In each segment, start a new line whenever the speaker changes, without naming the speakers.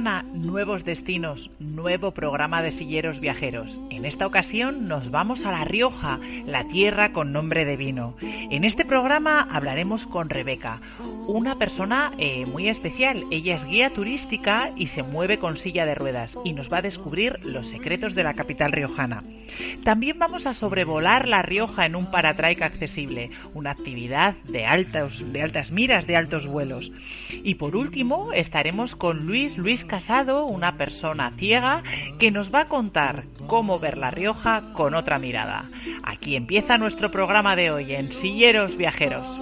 nuevos destinos, nuevo programa de silleros viajeros. En esta ocasión nos vamos a La Rioja, la tierra con nombre de vino. En este programa hablaremos con Rebeca, una persona eh, muy especial. Ella es guía turística y se mueve con silla de ruedas y nos va a descubrir los secretos de la capital riojana. También vamos a sobrevolar La Rioja en un paratraica accesible, una actividad de, altos, de altas miras, de altos vuelos. Y por último estaremos con Luis Luis Casado, una persona ciega que nos va a contar cómo ver La Rioja con otra mirada. Aquí empieza nuestro programa de hoy en Silleros Viajeros.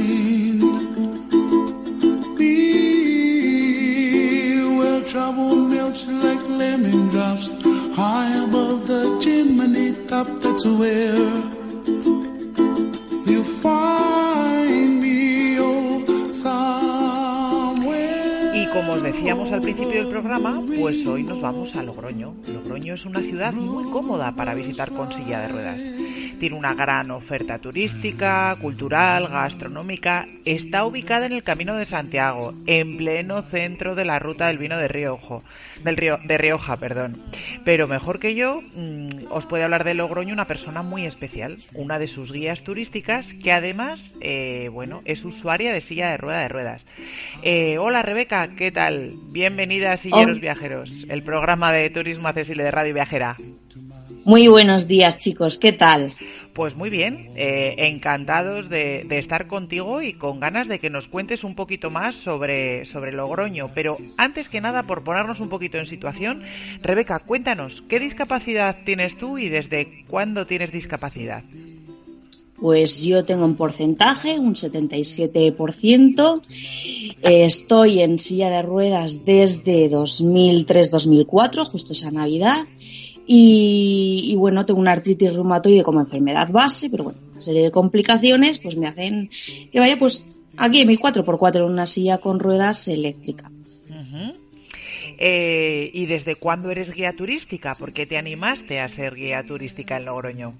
Y como os decíamos al principio del programa, pues hoy nos vamos a Logroño. Logroño es una ciudad muy cómoda para visitar con silla de ruedas tiene una gran oferta turística, cultural, gastronómica. Está ubicada en el Camino de Santiago, en pleno centro de la ruta del vino de Rioja, del río, de Rioja, perdón. Pero mejor que yo, mm, os puede hablar de Logroño una persona muy especial, una de sus guías turísticas, que además, eh, bueno, es usuaria de silla de rueda de ruedas. Eh, hola Rebeca, ¿qué tal? Bienvenida a Silleros Viajeros, el programa de turismo accesible de Radio Viajera.
Muy buenos días, chicos. ¿Qué tal?
Pues muy bien, eh, encantados de, estar contigo y con ganas de que nos cuentes un poquito más sobre, sobre Logroño. Pero antes que nada, por ponernos un poquito en situación, Rebeca, cuéntanos, ¿qué discapacidad tienes tú y desde cuándo tienes discapacidad?
Pues yo tengo un porcentaje, un 77%. estoy en silla de ruedas desde 2003-2004, justo esa Navidad. Y, bueno, tengo una artritis reumatoide como enfermedad base, pero bueno, una serie de complicaciones pues me hacen que vaya pues aquí en mi 4x4 en una silla con ruedas eléctrica.
Eh, ¿Y desde cuándo eres guía turística? ¿Por qué te animaste a ser guía turística en Logroño?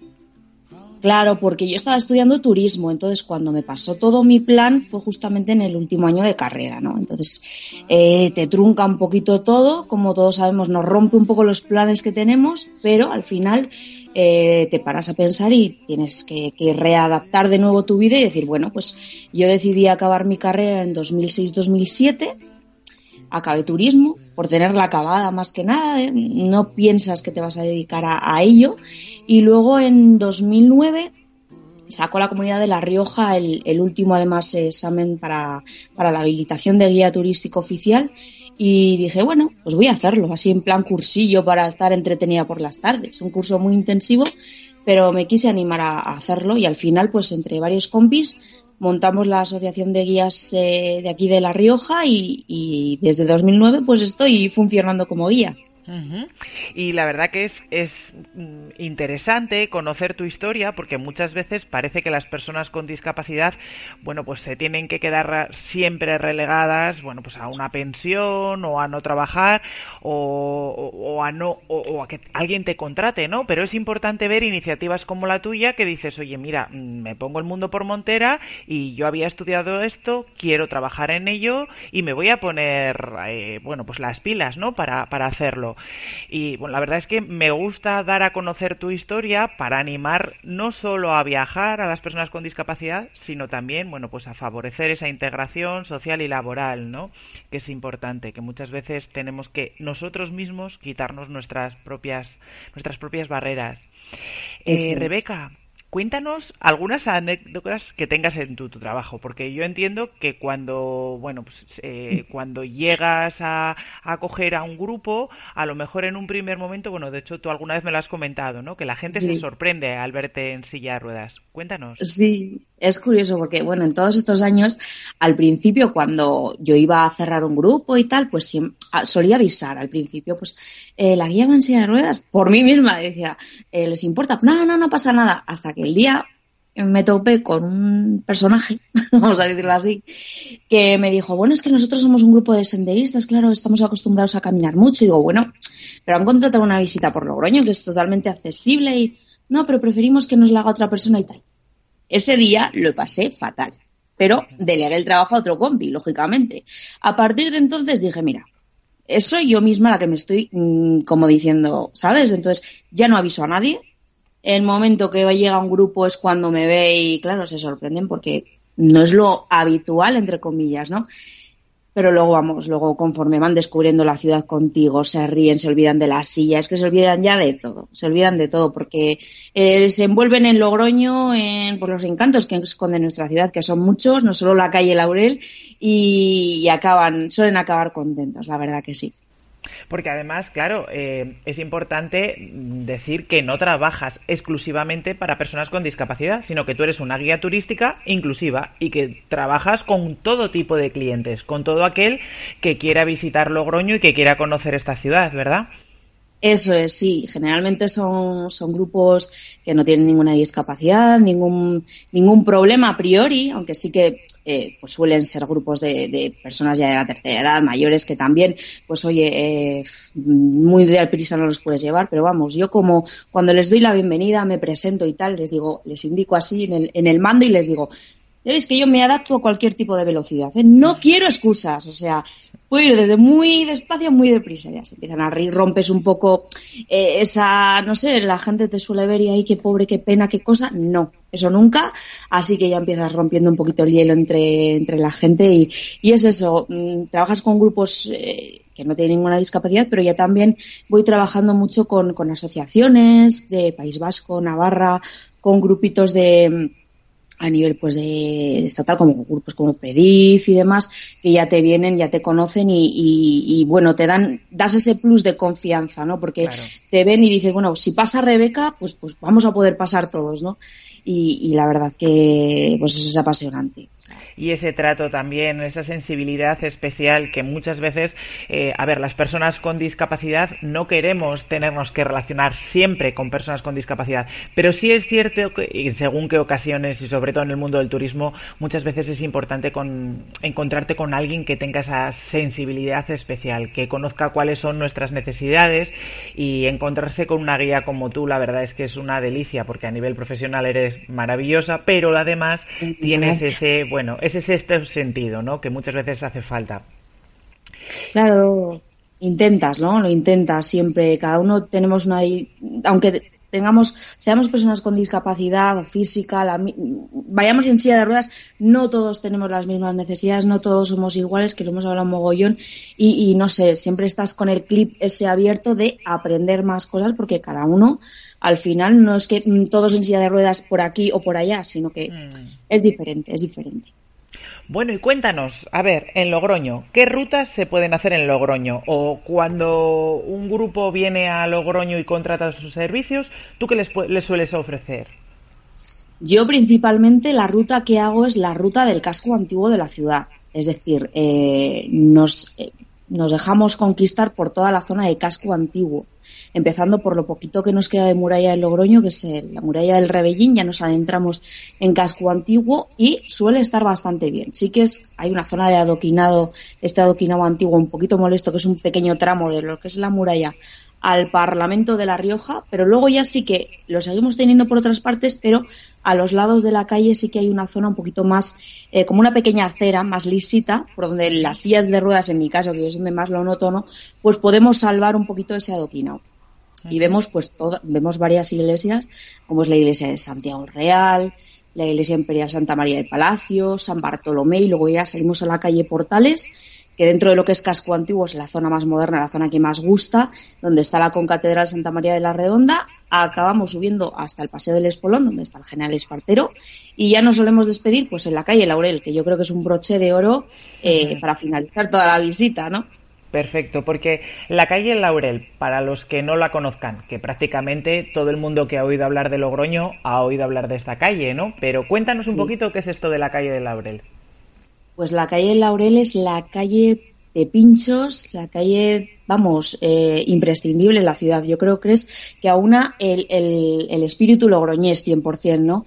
Claro, porque yo estaba estudiando turismo, entonces cuando me pasó todo mi plan fue justamente en el último año de carrera, ¿no? Entonces eh, te trunca un poquito todo, como todos sabemos, nos rompe un poco los planes que tenemos, pero al final eh, te paras a pensar y tienes que, que, readaptar de nuevo tu vida y decir, bueno, pues yo decidí acabar mi carrera en 2006-2007 acabé turismo, por tenerla acabada más que nada, ¿eh? no piensas que te vas a dedicar a, ello. Y luego en 2009 sacó la comunidad de La Rioja el, último además examen para, para, la habilitación de guía turístico oficial y dije, bueno, pues voy a hacerlo, así en plan cursillo para estar entretenida por las tardes. Un curso muy intensivo, pero me quise animar a, a hacerlo y al final, pues entre varios compis, montamos la asociación de guías eh, de aquí de La Rioja y, y, desde 2009 pues estoy funcionando como guía.
Y la verdad que es, es mm, interesante conocer tu historia porque muchas veces parece que las personas con discapacidad, bueno, pues se tienen que quedar siempre relegadas, bueno, pues a una pensión o a no trabajar o, a no o, a que alguien te contrate, ¿no? Pero es importante ver iniciativas como la tuya que dices, oye, mira, mm, me pongo el mundo por montera y yo había estudiado esto, quiero trabajar en ello y me voy a poner, eh, bueno, pues las pilas, ¿no? Para, para hacerlo. Y bueno, la verdad es que me gusta dar a conocer tu historia para animar no solo a viajar a las personas con discapacidad, sino también, bueno, pues a favorecer esa integración social y laboral, ¿no? Que es importante, que muchas veces tenemos que nosotros mismos quitarnos nuestras propias nuestras propias barreras. Eh, Rebeca, Cuéntanos algunas anécdotas que tengas en tu, trabajo, porque yo entiendo que cuando, bueno, pues, eh, cuando llegas a, acoger a un grupo, a lo mejor en un primer momento, bueno, de hecho tú alguna vez me lo has comentado, ¿no? Que la gente se sorprende al verte en silla de ruedas. Cuéntanos.
Sí, es curioso porque, bueno, en todos estos años, al principio cuando yo iba a cerrar un grupo y tal, pues solía avisar al principio, pues eh, la guía en silla de ruedas, por mí misma, decía, eh, ¿les importa? No, no, no pasa nada. Hasta que el día me topé con un personaje, vamos a decirlo así, que me dijo, bueno, es que nosotros somos un grupo de senderistas, claro, estamos acostumbrados a caminar mucho. Y digo, bueno, pero han contratado una visita por Logroño que es totalmente accesible y no, pero preferimos que nos la haga otra persona y tal. Ese día lo pasé fatal, pero delegué el trabajo a otro compi, lógicamente. A partir de entonces dije, mira, soy yo misma la que me estoy mm, como diciendo, ¿sabes? Entonces ya no aviso a nadie. El momento que llega un grupo es cuando me ve y claro, se sorprenden porque no es lo habitual, entre comillas, ¿no? Pero luego vamos, luego conforme van descubriendo la ciudad contigo, se ríen, se olvidan de la silla, es que se olvidan ya de todo, se olvidan de todo, porque eh, se envuelven en Logroño en, por los encantos que esconde nuestra ciudad, que son muchos, no solo la calle Laurel, y acaban, suelen acabar contentos, la verdad que sí.
Porque además, claro, eh, es importante decir que no trabajas exclusivamente para personas con discapacidad, sino que tú eres una guía turística inclusiva y que trabajas con todo tipo de clientes, con todo aquel que quiera visitar Logroño y que quiera conocer esta ciudad, ¿verdad?
Eso es, sí. Generalmente son, son grupos que no tienen ninguna discapacidad, ningún, ningún problema a priori, aunque sí que eh, pues suelen ser grupos de, de, personas ya de la tercera edad, mayores, que también, pues oye, eh, muy de prisa no los puedes llevar, pero vamos, yo como cuando les doy la bienvenida, me presento y tal, les digo, les indico así en el, en el mando y les digo, ya que yo me adapto a cualquier tipo de velocidad. ¿eh? No quiero excusas. O sea, puedo ir desde muy despacio muy deprisa. Ya se empiezan a reír, rompes un poco eh, esa, no sé, la gente te suele ver y ahí qué pobre, qué pena, qué cosa. No, eso nunca. Así que ya empiezas rompiendo un poquito el hielo entre, entre la gente y, y es eso. Mm, trabajas con grupos eh, que no tienen ninguna discapacidad, pero ya también voy trabajando mucho con, con asociaciones de País Vasco, Navarra, con grupitos de a nivel pues de estatal como grupos como Predif y demás que ya te vienen ya te conocen y, y, bueno te dan das ese plus de confianza no porque te ven y dices bueno si pasa Rebeca pues pues vamos a poder pasar todos no y, y la verdad que pues es apasionante
y ese trato también, esa sensibilidad especial que muchas veces, eh, a ver, las personas con discapacidad no queremos tenernos que relacionar siempre con personas con discapacidad, pero sí es cierto que, y según qué ocasiones y sobre todo en el mundo del turismo, muchas veces es importante con, encontrarte con alguien que tenga esa sensibilidad especial, que conozca cuáles son nuestras necesidades y encontrarse con una guía como tú, la verdad es que es una delicia porque a nivel profesional eres maravillosa, pero además tienes ese, bueno, es este sentido, ¿no? Que muchas veces hace falta.
Claro, intentas, ¿no? Lo intentas siempre. Cada uno tenemos una, aunque tengamos, seamos personas con discapacidad física, vayamos en silla de ruedas, no todos tenemos las mismas necesidades, no todos somos iguales, que lo hemos hablado un mogollón, y, y no sé, siempre estás con el clip ese abierto de aprender más cosas porque cada uno al final no es que todos en silla de ruedas por aquí o por allá, sino que mm. es diferente, es diferente.
Bueno, y cuéntanos, a ver, en Logroño, ¿qué rutas se pueden hacer en Logroño? O cuando un grupo viene a Logroño y contrata sus servicios, ¿tú qué les, les sueles ofrecer?
Yo principalmente la ruta que hago es la ruta del casco antiguo de la ciudad. Es decir, eh, nos, eh, nos dejamos conquistar por toda la zona de casco antiguo empezando por lo poquito que nos queda de muralla de Logroño, que es la muralla del Rebellín, ya nos adentramos en casco antiguo y suele estar bastante bien. Sí que es, hay una zona de adoquinado, este adoquinado antiguo un poquito molesto, que es un pequeño tramo de lo que es la muralla al Parlamento de La Rioja, pero luego ya sí que lo seguimos teniendo por otras partes, pero a los lados de la calle sí que hay una zona un poquito más, eh, como una pequeña acera más lisita, por donde las sillas de ruedas, en mi caso, que es donde más lo noto, ¿no? pues podemos salvar un poquito ese adoquinado y vemos pues vemos varias iglesias como es la iglesia de Santiago Real la iglesia imperial Santa María de Palacio San Bartolomé y luego ya salimos a la calle Portales que dentro de lo que es casco antiguo es la zona más moderna la zona que más gusta donde está la concatedral Santa María de la Redonda acabamos subiendo hasta el paseo del Espolón donde está el general Espartero y ya nos solemos despedir pues en la calle Laurel que yo creo que es un broche de oro eh, para finalizar toda la visita ¿no?
Perfecto, porque la calle Laurel, para los que no la conozcan, que prácticamente todo el mundo que ha oído hablar de Logroño ha oído hablar de esta calle, ¿no? Pero cuéntanos un poquito qué es esto de la calle de Laurel.
Pues la calle Laurel es la calle de pinchos, la calle, vamos, eh, imprescindible en la ciudad. Yo creo que es que aúna el, el, el espíritu logroñés 100%, ¿no?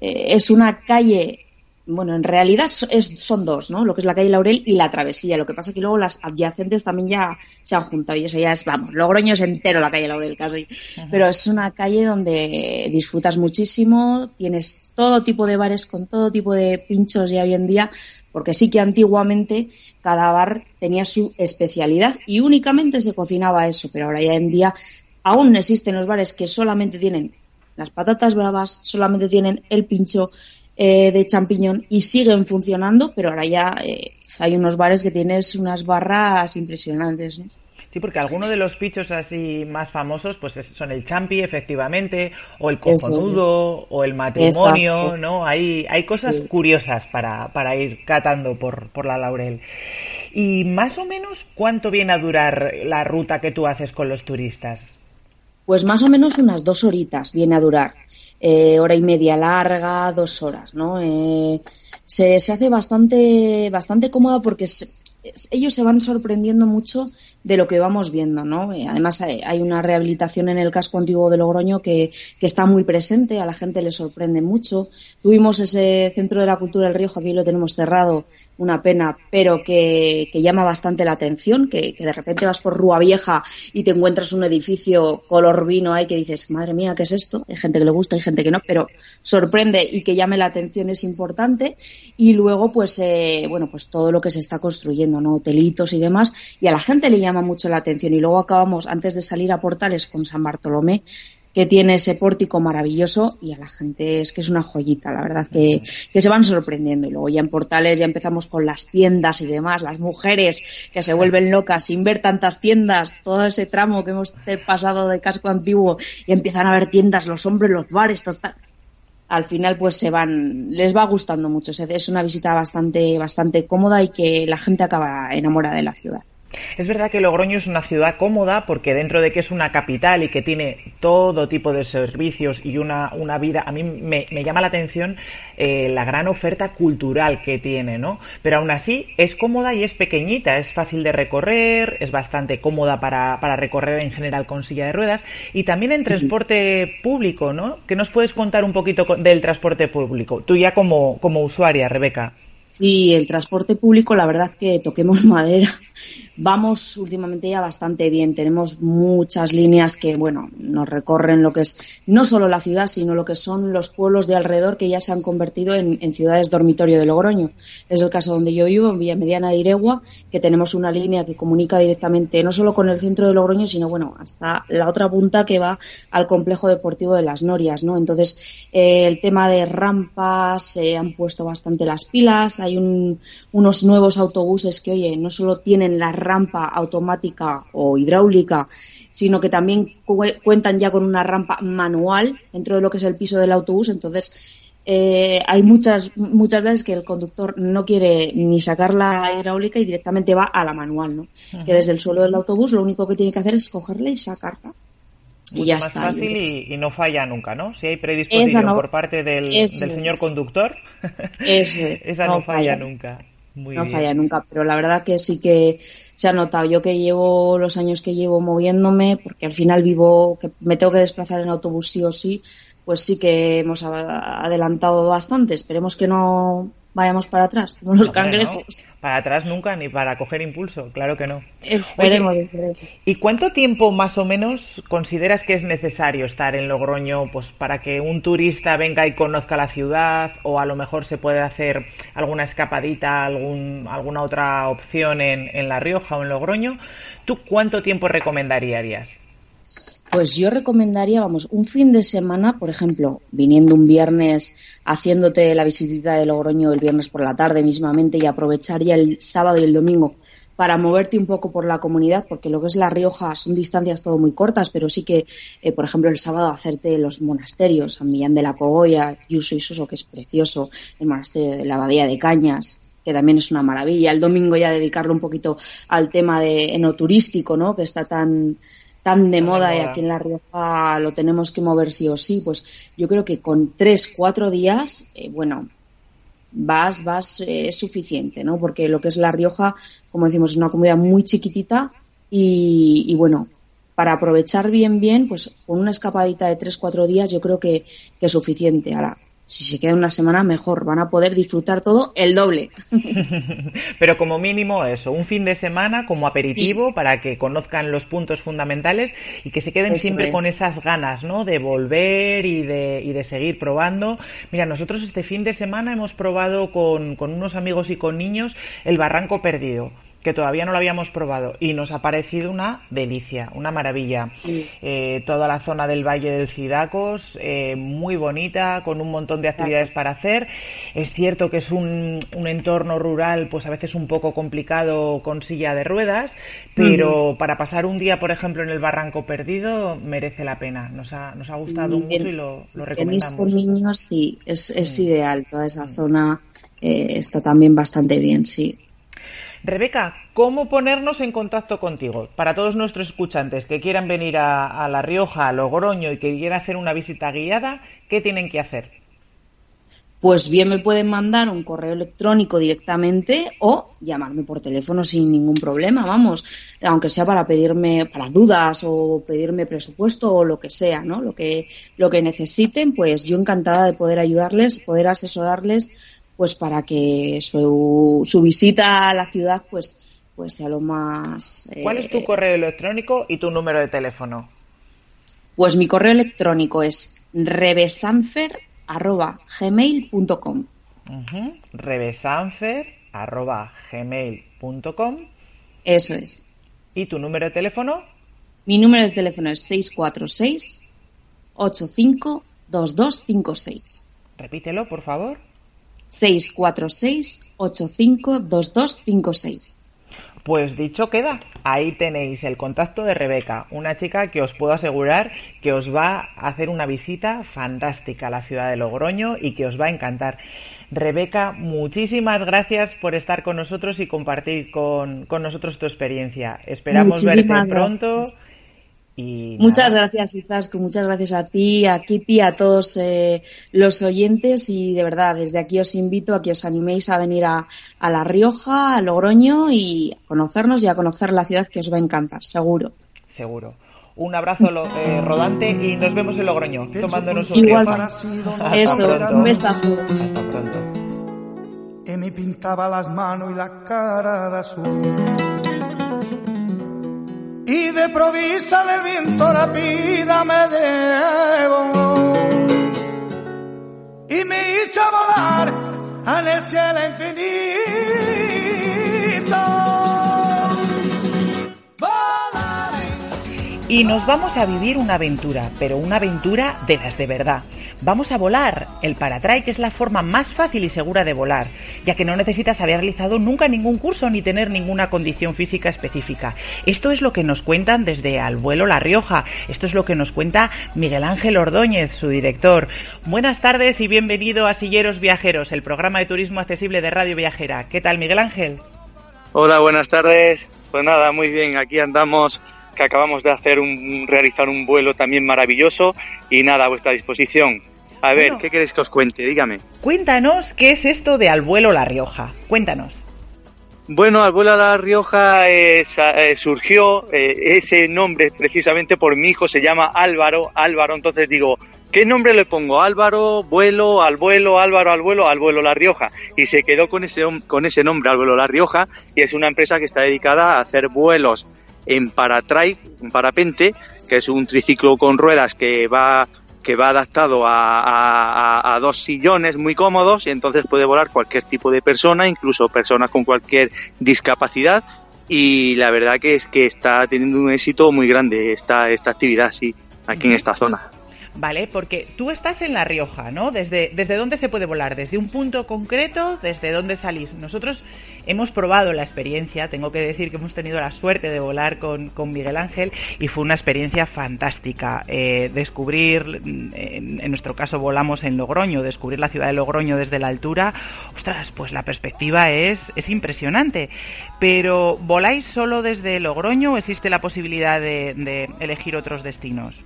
Eh, es una calle bueno, en realidad es, son dos, ¿no? Lo que es la calle Laurel y la travesía. Lo que pasa es que luego las adyacentes también ya se han juntado y eso ya es, vamos, Logroño es entero la calle Laurel casi. Pero es una calle donde disfrutas muchísimo, tienes todo tipo de bares con todo tipo de pinchos ya hoy en día, porque sí que antiguamente cada bar tenía su especialidad y únicamente se cocinaba eso, pero ahora ya en día aún existen los bares que solamente tienen las patatas bravas, solamente tienen el pincho eh, de champiñón y siguen funcionando, pero ahora ya eh, hay unos bares que tienes unas barras impresionantes.
Sí, porque algunos de los pichos así más famosos pues son el champi, efectivamente, o el cojonudo, o el matrimonio, ¿no? Hay, hay cosas curiosas para, para ir catando por, por la laurel. ¿Y más o menos cuánto viene a durar la ruta que tú haces con los turistas?
Pues más o menos unas dos horitas viene a durar. Eh, hora y media larga, dos horas, ¿no? Eh, se, se, hace bastante, bastante cómoda porque ellos se van sorprendiendo mucho de lo que vamos viendo, ¿no? Eh, además hay una rehabilitación en el casco antiguo de Logroño que, que, está muy presente, a la gente le sorprende mucho. Tuvimos ese centro de la cultura del Rioja, aquí lo tenemos cerrado, una pena, pero que, que llama bastante la atención, que, de repente vas por Rúa Vieja y te encuentras un edificio color vino ahí que dices, madre mía, ¿qué es esto? Hay gente que le gusta, hay gente que no, pero sorprende y que llame la atención es importante. Y luego, pues, eh, bueno, pues todo lo que se está construyendo, ¿no? Hotelitos y demás, y a la gente le llama mucho la atención. Y luego acabamos, antes de salir a Portales, con San Bartolomé, que tiene ese pórtico maravilloso y a la gente es que es una joyita, la verdad que, que, se van sorprendiendo. Y luego ya en Portales ya empezamos con las tiendas y demás, las mujeres que se vuelven locas sin ver tantas tiendas, todo ese tramo que hemos pasado de casco antiguo y empiezan a ver tiendas, los hombres, los bares, todo al final pues se van, les va gustando mucho. Es una visita bastante, bastante cómoda y que la gente acaba enamorada de la ciudad.
Es verdad que Logroño es una ciudad cómoda porque dentro de que es una capital y que tiene todo tipo de servicios y una, una vida, a mí me, me llama la atención eh, la gran oferta cultural que tiene, ¿no? Pero aún así es cómoda y es pequeñita, es fácil de recorrer, es bastante cómoda para, para recorrer en general con silla de ruedas y también en transporte público, ¿no? ¿Qué nos puedes contar un poquito del transporte público? Tú ya como, como usuaria, Rebeca.
Sí, el transporte público, la verdad que toquemos madera. Vamos últimamente ya bastante bien. Tenemos muchas líneas que, bueno, nos recorren lo que es no solo la ciudad, sino lo que son los pueblos de alrededor que ya se han convertido en, ciudades dormitorio de Logroño. Es el caso donde yo vivo, en Villa Mediana de Iregua, que tenemos una línea que comunica directamente no solo con el centro de Logroño, sino, bueno, hasta la otra punta que va al complejo deportivo de las Norias, ¿no? Entonces, eh, el tema de rampas se han puesto bastante las pilas hay unos nuevos autobuses que, oye, no solo tienen la rampa automática o hidráulica, sino que también cuentan ya con una rampa manual dentro de lo que es el piso del autobús. Entonces, eh, hay muchas, muchas veces que el conductor no quiere ni sacar la hidráulica y directamente va a la manual, ¿no? Que desde el suelo del autobús lo único que tiene que hacer es cogerla y sacarla y ya
más
está.
fácil y, no falla nunca, ¿no? Si hay predisposición por parte del, del señor conductor, esa no, falla, nunca.
No falla nunca, pero la verdad que sí que se ha notado. Yo que llevo los años que llevo moviéndome, porque al final vivo, que me tengo que desplazar en autobús sí o sí, pues sí que hemos adelantado bastante. Esperemos que no vayamos para atrás, como los cangrejos.
Para atrás nunca, ni para coger impulso, claro que no.
Esperemos,
¿Y cuánto tiempo más o menos consideras que es necesario estar en Logroño pues para que un turista venga y conozca la ciudad o a lo mejor se puede hacer alguna escapadita, algún, alguna otra opción en, en La Rioja o en Logroño? ¿Tú cuánto tiempo recomendarías?
Pues yo recomendaría, vamos, un fin de semana, por ejemplo, viniendo un viernes, haciéndote la visitita de Logroño el viernes por la tarde mismamente y aprovechar ya el sábado y el domingo para moverte un poco por la comunidad, porque lo que es La Rioja son distancias todo muy cortas, pero sí que, eh, por ejemplo, el sábado hacerte los monasterios, San Millán de la Cogolla, Yuso y Suso, que es precioso, el monasterio de la Abadía de Cañas, que también es una maravilla. El domingo ya dedicarlo un poquito al tema de enoturístico, ¿no? Que está tan tan de moda, y aquí en La Rioja lo tenemos que mover sí o sí, pues yo creo que con tres, cuatro días, eh, bueno, vas, vas, eh, es suficiente, ¿no? Porque lo que es La Rioja, como decimos, es una comunidad muy chiquitita y, y bueno, para aprovechar bien, bien, pues con una escapadita de tres, cuatro días yo creo que, que es suficiente. Ahora, si se queda una semana, mejor. Van a poder disfrutar todo el doble.
Pero como mínimo eso, un fin de semana como aperitivo para que conozcan los puntos fundamentales y que se queden siempre con esas ganas, ¿no? De volver y de, y de seguir probando. Mira, nosotros este fin de semana hemos probado con, con unos amigos y con niños el Barranco Perdido que todavía no lo habíamos probado y nos ha parecido una delicia, una maravilla. Eh, toda la zona del Valle del Cidacos, eh, muy bonita, con un montón de actividades para hacer. Es cierto que es un, un, entorno rural, pues a veces un poco complicado con silla de ruedas, pero para pasar un día, por ejemplo, en el Barranco Perdido, merece la pena. Nos ha, nos ha gustado mucho y lo, lo recomendamos.
con niños, sí, es, es ideal. Toda esa zona eh, está también bastante bien, sí.
Rebeca, ¿cómo ponernos en contacto contigo? Para todos nuestros escuchantes que quieran venir a, La Rioja, a Logroño y que quieran hacer una visita guiada, ¿qué tienen que hacer?
Pues bien me pueden mandar un correo electrónico directamente o llamarme por teléfono sin ningún problema, vamos, aunque sea para pedirme para dudas o pedirme presupuesto o lo que sea, ¿no? Lo que lo que necesiten, pues yo encantada de poder ayudarles, poder asesorarles pues para que su, su visita a la ciudad pues pues sea lo más
¿Cuál es tu eh, correo electrónico y tu número de teléfono?
Pues mi correo electrónico es revesanfer@gmail.com.
Uh revesanfer@gmail.com.
Eso es.
¿Y tu número de teléfono?
Mi número de teléfono es 646 852256.
Repítelo, por favor.
646-852256.
Pues dicho queda, ahí tenéis el contacto de Rebeca, una chica que os puedo asegurar que os va a hacer una visita fantástica a la ciudad de Logroño y que os va a encantar. Rebeca, muchísimas gracias por estar con nosotros y compartir con, nosotros tu experiencia. Esperamos verte pronto
muchas gracias, Izasco, muchas gracias a ti, a Kitty, a todos eh, los oyentes y de verdad, desde aquí os invito a que os animéis a venir a, La Rioja, a Logroño y a conocernos y a conocer la ciudad que os va a encantar, seguro.
Seguro. Un abrazo eh, rodante y nos vemos en Logroño, tomándonos un
Igual, Eso, un besazo.
Hasta pronto.
Y me pintaba las manos y la cara de azul y de provisa el viento rápida me debo y me hizo volar en el cielo infinito.
Y nos vamos a vivir una aventura, pero una aventura de las de verdad. Vamos a volar. El paratrike es la forma más fácil y segura de volar, ya que no necesitas haber realizado nunca ningún curso ni tener ninguna condición física específica. Esto es lo que nos cuentan desde Al Vuelo La Rioja. Esto es lo que nos cuenta Miguel Ángel Ordóñez, su director. Buenas tardes y bienvenido a Silleros Viajeros, el programa de turismo accesible de Radio Viajera. ¿Qué tal, Miguel Ángel?
Hola, buenas tardes. Pues nada, muy bien, aquí andamos que acabamos de hacer un realizar un vuelo también maravilloso y nada a vuestra disposición. A ver, ¿qué queréis que os cuente? Dígame.
Cuéntanos qué es esto de Al vuelo La Rioja. Cuéntanos.
Bueno, Al vuelo La Rioja eh, eh, surgió eh, ese nombre precisamente por mi hijo, se llama Álvaro. Álvaro, entonces digo, ¿qué nombre le pongo? Álvaro, vuelo, al vuelo, Álvaro, al vuelo, al vuelo La Rioja. Y se quedó con ese, con ese nombre, Al vuelo La Rioja, y es una empresa que está dedicada a hacer vuelos en paratrail, un parapente, que es un triciclo con ruedas que va que va adaptado a, dos sillones muy cómodos y entonces puede volar cualquier tipo de persona, incluso personas con cualquier discapacidad y la verdad que es que está teniendo un éxito muy grande esta, esta actividad, sí, aquí en esta zona.
¿Vale? Porque tú estás en La Rioja, ¿no? ¿Desde, ¿Desde dónde se puede volar? ¿Desde un punto concreto? ¿Desde dónde salís? Nosotros hemos probado la experiencia, tengo que decir que hemos tenido la suerte de volar con, Miguel Ángel y fue una experiencia fantástica. Eh, descubrir, en, en, nuestro caso volamos en Logroño, descubrir la ciudad de Logroño desde la altura, ostras, pues la perspectiva es, es impresionante. Pero, ¿voláis solo desde Logroño o existe la posibilidad de elegir otros destinos?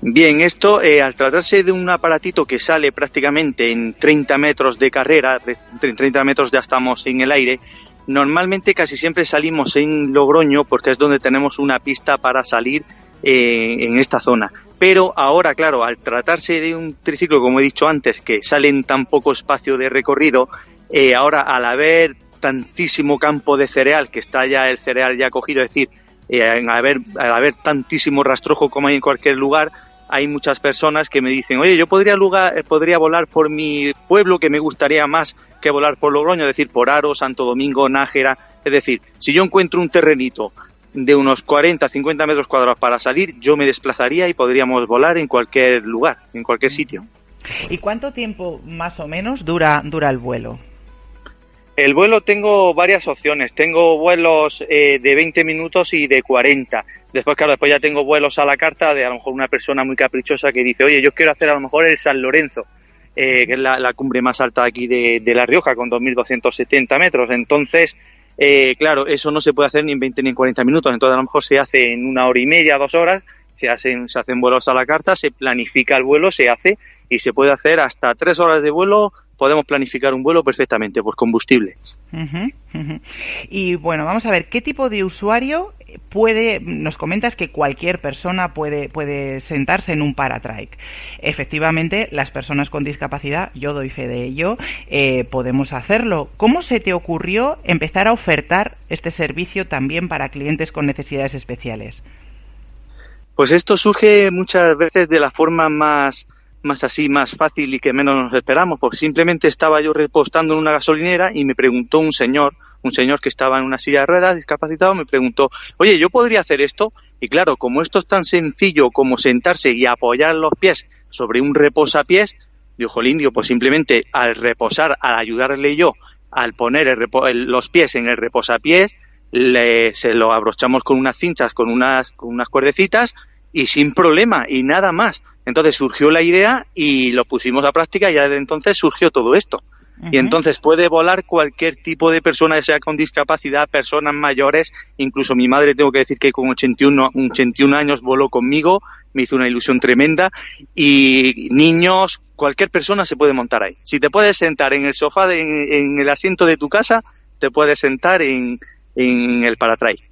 Bien, esto eh, al tratarse de un aparatito que sale prácticamente en 30 metros de carrera, en 30 metros ya estamos en el aire, normalmente casi siempre salimos en Logroño porque es donde tenemos una pista para salir eh, en esta zona. Pero ahora, claro, al tratarse de un triciclo, como he dicho antes, que sale en tan poco espacio de recorrido, eh, ahora al haber tantísimo campo de cereal, que está ya el cereal ya cogido, es decir, al, haber, al haber tantísimo rastrojo como hay en cualquier lugar, hay muchas personas que me dicen, oye, yo podría, lugar, eh, podría volar por mi pueblo que me gustaría más que volar por Logroño, es decir, por Aro, Santo Domingo, Nájera. Es decir, si yo encuentro un terrenito de unos 40, 50 metros cuadrados para salir, yo me desplazaría y podríamos volar en cualquier lugar, en cualquier sitio.
¿Y cuánto tiempo más o menos dura, dura el vuelo?
El vuelo tengo varias opciones. Tengo vuelos eh, de 20 minutos y de 40. Después, claro, después ya tengo vuelos a la carta de a lo mejor una persona muy caprichosa que dice, oye, yo quiero hacer a lo mejor el San Lorenzo, eh, que es la, cumbre más alta aquí de, La Rioja, con 2.270 metros. Entonces, eh, claro, eso no se puede hacer ni en 20 ni en 40 minutos. Entonces, a lo mejor se hace en una hora y media, dos horas. Se hacen, se hacen vuelos a la carta, se planifica el vuelo, se hace y se puede hacer hasta tres horas de vuelo podemos planificar un vuelo perfectamente por combustible.
Y bueno, vamos a ver, ¿qué tipo de usuario puede, nos comentas que cualquier persona puede, puede sentarse en un paratrike? Efectivamente, las personas con discapacidad, yo doy fe de ello, eh, podemos hacerlo. ¿Cómo se te ocurrió empezar a ofertar este servicio también para clientes con necesidades especiales?
Pues esto surge muchas veces de la forma más más así, más fácil y que menos nos esperamos, porque simplemente estaba yo repostando en una gasolinera y me preguntó un señor, un señor que estaba en una silla de ruedas, discapacitado, me preguntó, oye, ¿yo podría hacer esto? Y claro, como esto es tan sencillo como sentarse y apoyar los pies sobre un reposapiés, dijo el indio, pues simplemente al reposar, al ayudarle yo, al poner los pies en el reposapiés, le, se lo abrochamos con unas cinchas, con unas, con unas cuerdecitas y sin problema y nada más. Entonces surgió la idea y lo pusimos a práctica y ya desde entonces surgió todo esto. Y entonces puede volar cualquier tipo de persona, sea con discapacidad, personas mayores, incluso mi madre, tengo que decir que con 81, 81 años voló conmigo, me hizo una ilusión tremenda, y niños, cualquier persona se puede montar ahí. Si te puedes sentar en el sofá, en, el asiento de tu casa, te puedes sentar en, en el paratrail.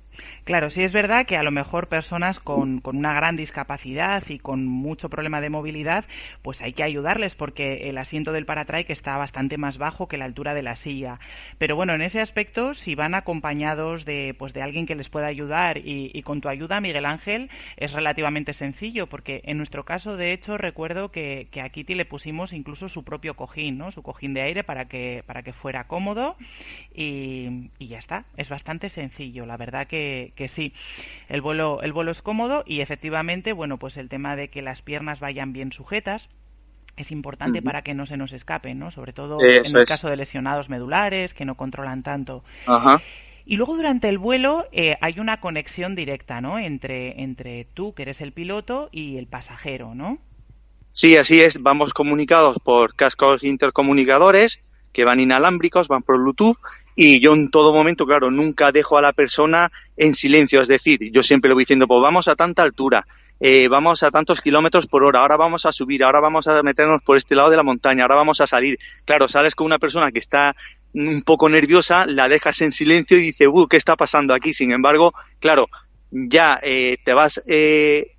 Claro, sí es verdad que a lo mejor personas con, con, una gran discapacidad y con mucho problema de movilidad, pues hay que ayudarles porque el asiento del paratrike está bastante más bajo que la altura de la silla. Pero bueno, en ese aspecto, si van acompañados de, pues de alguien que les pueda ayudar y, con tu ayuda, Miguel Ángel, es relativamente sencillo porque en nuestro caso, de hecho, recuerdo que, que a Kitty le pusimos incluso su propio cojín, ¿no? Su cojín de aire para que, para que fuera cómodo y, y ya está. Es bastante sencillo, la verdad que que sí, el vuelo, el vuelo es cómodo y efectivamente, bueno, pues el tema de que las piernas vayan bien sujetas, es importante para que no se nos escapen, ¿no? Sobre todo en el caso de lesionados medulares que no controlan tanto. Y luego durante el vuelo eh, hay una conexión directa, ¿no? Entre, entre tú, que eres el piloto, y el pasajero, ¿no?
Sí, así es. Vamos comunicados por cascos intercomunicadores que van inalámbricos, van por Bluetooth y yo en todo momento, claro, nunca dejo a la persona en silencio, es decir, yo siempre le voy diciendo, pues vamos a tanta altura, eh, vamos a tantos kilómetros por hora, ahora vamos a subir, ahora vamos a meternos por este lado de la montaña, ahora vamos a salir. Claro, sales con una persona que está un poco nerviosa, la dejas en silencio y dice, uh, ¿qué está pasando aquí? Sin embargo, claro, ya eh, te vas, eh,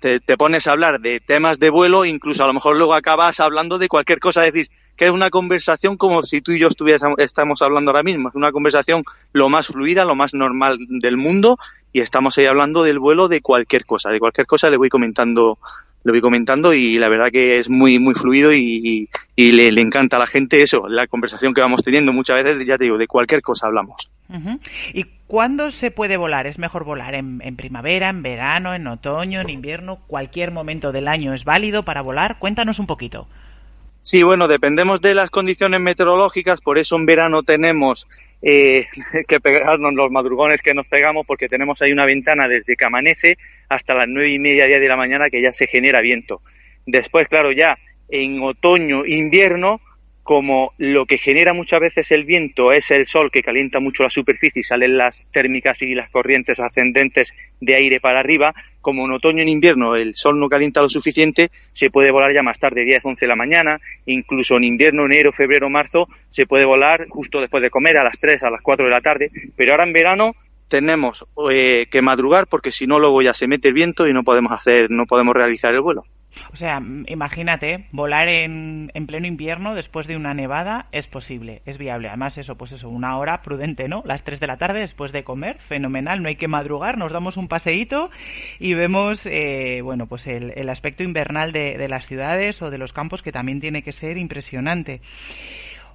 te, te, pones a hablar de temas de vuelo, incluso a lo mejor luego acabas hablando de cualquier cosa, decís, que es una conversación como si tú y yo estuviéramos, estamos hablando ahora mismo. Es una conversación lo más fluida, lo más normal del mundo y estamos ahí hablando del vuelo de cualquier cosa. De cualquier cosa le voy comentando le voy comentando y la verdad que es muy muy fluido y, le, encanta a la gente eso, la conversación que vamos teniendo muchas veces, ya te digo, de cualquier cosa hablamos.
¿Y cuándo se puede volar? ¿Es mejor volar en, primavera, en verano, en otoño, en invierno? ¿Cualquier momento del año es válido para volar? Cuéntanos un poquito.
Sí, bueno, dependemos de las condiciones meteorológicas, por eso en verano tenemos eh, que pegarnos los madrugones que nos pegamos, porque tenemos ahí una ventana desde que amanece hasta las nueve y media, de la mañana, que ya se genera viento. Después, claro, ya en otoño, invierno, como lo que genera muchas veces el viento es el sol que calienta mucho la superficie y salen las térmicas y las corrientes ascendentes de aire para arriba, como en otoño y en invierno el sol no calienta lo suficiente, se puede volar ya más tarde, 10, 11 de la mañana, incluso en invierno, enero, febrero, marzo, se puede volar justo después de comer a las 3, a las 4 de la tarde, pero ahora en verano tenemos eh, que madrugar porque si no luego ya se mete el viento y no podemos hacer, no podemos realizar el vuelo.
O sea, imagínate, volar en, en, pleno invierno después de una nevada es posible, es viable. Además, eso, pues eso, una hora prudente, ¿no? Las 3 de la tarde después de comer, fenomenal, no hay que madrugar, nos damos un paseíto y vemos, eh, bueno, pues el, el aspecto invernal de, de las ciudades o de los campos que también tiene que ser impresionante.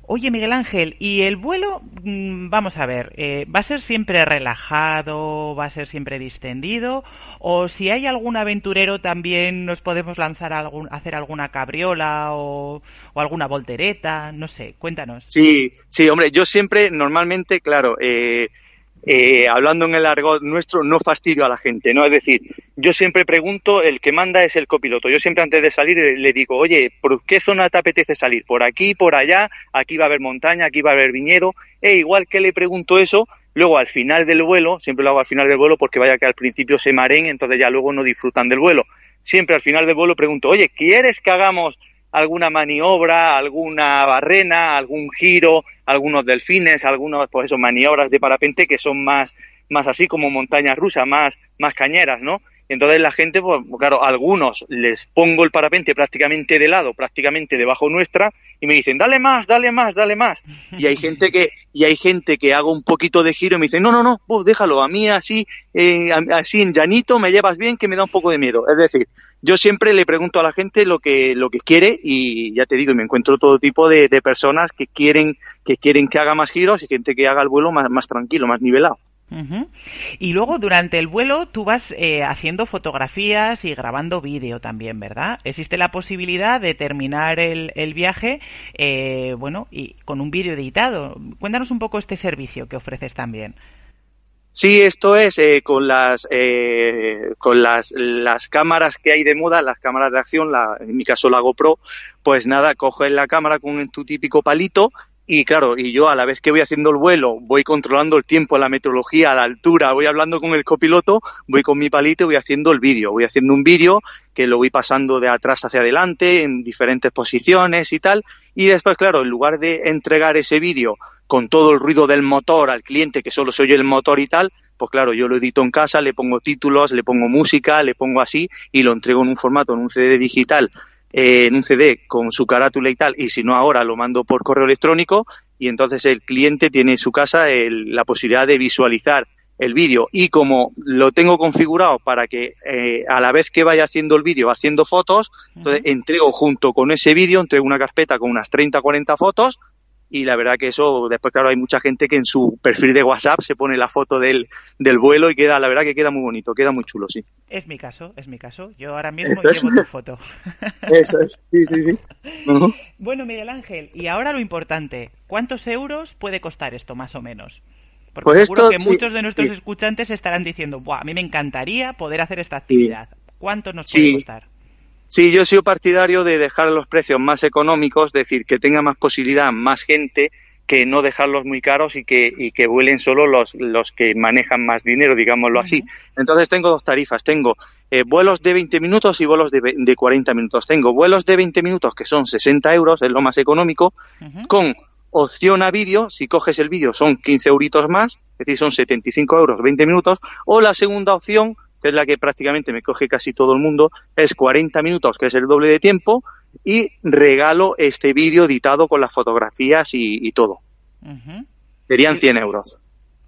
Oye, Miguel Ángel, ¿y el vuelo, mm, vamos a ver, eh, va a ser siempre relajado, va a ser siempre distendido? ¿O si hay algún aventurero también nos podemos lanzar a algún, hacer alguna cabriola o, o, alguna voltereta? No sé, cuéntanos.
Sí, sí, hombre, yo siempre, normalmente, claro, eh, eh, hablando en el argot nuestro, no fastidio a la gente, ¿no? Es decir, yo siempre pregunto, el que manda es el copiloto. Yo siempre antes de salir le digo, oye, ¿por qué zona te apetece salir? ¿Por aquí, por allá? Aquí va a haber montaña, aquí va a haber viñedo. E igual que le pregunto eso, luego al final del vuelo, siempre lo hago al final del vuelo porque vaya que al principio se maren, entonces ya luego no disfrutan del vuelo. Siempre al final del vuelo pregunto, oye, ¿quieres que hagamos alguna maniobra, alguna barrena, algún giro, algunos delfines, algunas, pues eso, maniobras de parapente que son más, más así como montañas rusas, más, más cañeras, ¿no? Entonces la gente, pues claro, algunos les pongo el parapente prácticamente de lado, prácticamente debajo nuestra, y me dicen, dale más, dale más, dale más. Y hay gente que, y hay gente que hago un poquito de giro y me dice, no, no, no, vos déjalo, a mí así, eh, así en llanito me llevas bien que me da un poco de miedo. Es decir, yo siempre le pregunto a la gente lo que, lo que quiere y ya te digo, me encuentro todo tipo de, de personas que quieren, que quieren que haga más giros y gente que haga el vuelo más, más tranquilo, más nivelado.
Uh-huh. Y luego durante el vuelo tú vas eh, haciendo fotografías y grabando vídeo también, ¿verdad? Existe la posibilidad de terminar el, el viaje, eh, bueno, y con un vídeo editado. Cuéntanos un poco este servicio que ofreces también.
Sí, esto es eh, con las eh, con las, las cámaras que hay de moda, las cámaras de acción, la, en mi caso la GoPro, pues nada, coges la cámara con tu típico palito y claro, y yo a la vez que voy haciendo el vuelo, voy controlando el tiempo, la meteorología, la altura, voy hablando con el copiloto, voy con mi palito y voy haciendo el vídeo, voy haciendo un vídeo que lo voy pasando de atrás hacia adelante en diferentes posiciones y tal, y después, claro, en lugar de entregar ese vídeo con todo el ruido del motor al cliente, que solo se oye el motor y tal, pues claro, yo lo edito en casa, le pongo títulos, le pongo música, le pongo así y lo entrego en un formato, en un CD digital, eh, en un CD con su carátula y tal, y si no ahora lo mando por correo electrónico y entonces el cliente tiene en su casa el, la posibilidad de visualizar el vídeo. Y como lo tengo configurado para que eh, a la vez que vaya haciendo el vídeo, haciendo fotos, entonces entrego junto con ese vídeo, entrego una carpeta con unas 30 40 fotos y la verdad que eso, después claro, hay mucha gente que en su perfil de WhatsApp se pone la foto del, del vuelo y queda, la verdad que queda muy bonito, queda muy chulo, sí.
Es mi caso, es mi caso. Yo ahora mismo eso llevo es. tu foto.
Eso es, sí, sí, sí. Uh -huh.
Bueno, Miguel Ángel, y ahora lo importante, ¿cuántos euros puede costar esto más o menos? Porque pues seguro esto, que sí, muchos de nuestros sí. escuchantes estarán diciendo, Buah, a mí me encantaría poder hacer esta actividad. Sí. ¿Cuánto nos puede costar?
Sí, yo soy partidario de dejar los precios más económicos, es decir, que tenga más posibilidad, más gente, que no dejarlos muy caros y que, y que vuelen solo los, los que manejan más dinero, digámoslo así. Entonces tengo dos tarifas, tengo eh, vuelos de 20 minutos y vuelos de, de 40 minutos. Tengo vuelos de 20 minutos que son 60 euros, es lo más económico, uh -huh. con opción a vídeo, si coges el vídeo son 15 euritos más, es decir, son 75 euros 20 minutos, o la segunda opción que es la que prácticamente me coge casi todo el mundo, es 40 minutos, que es el doble de tiempo, y regalo este vídeo editado con las fotografías y, y todo. Uh -huh. Serían 100 euros.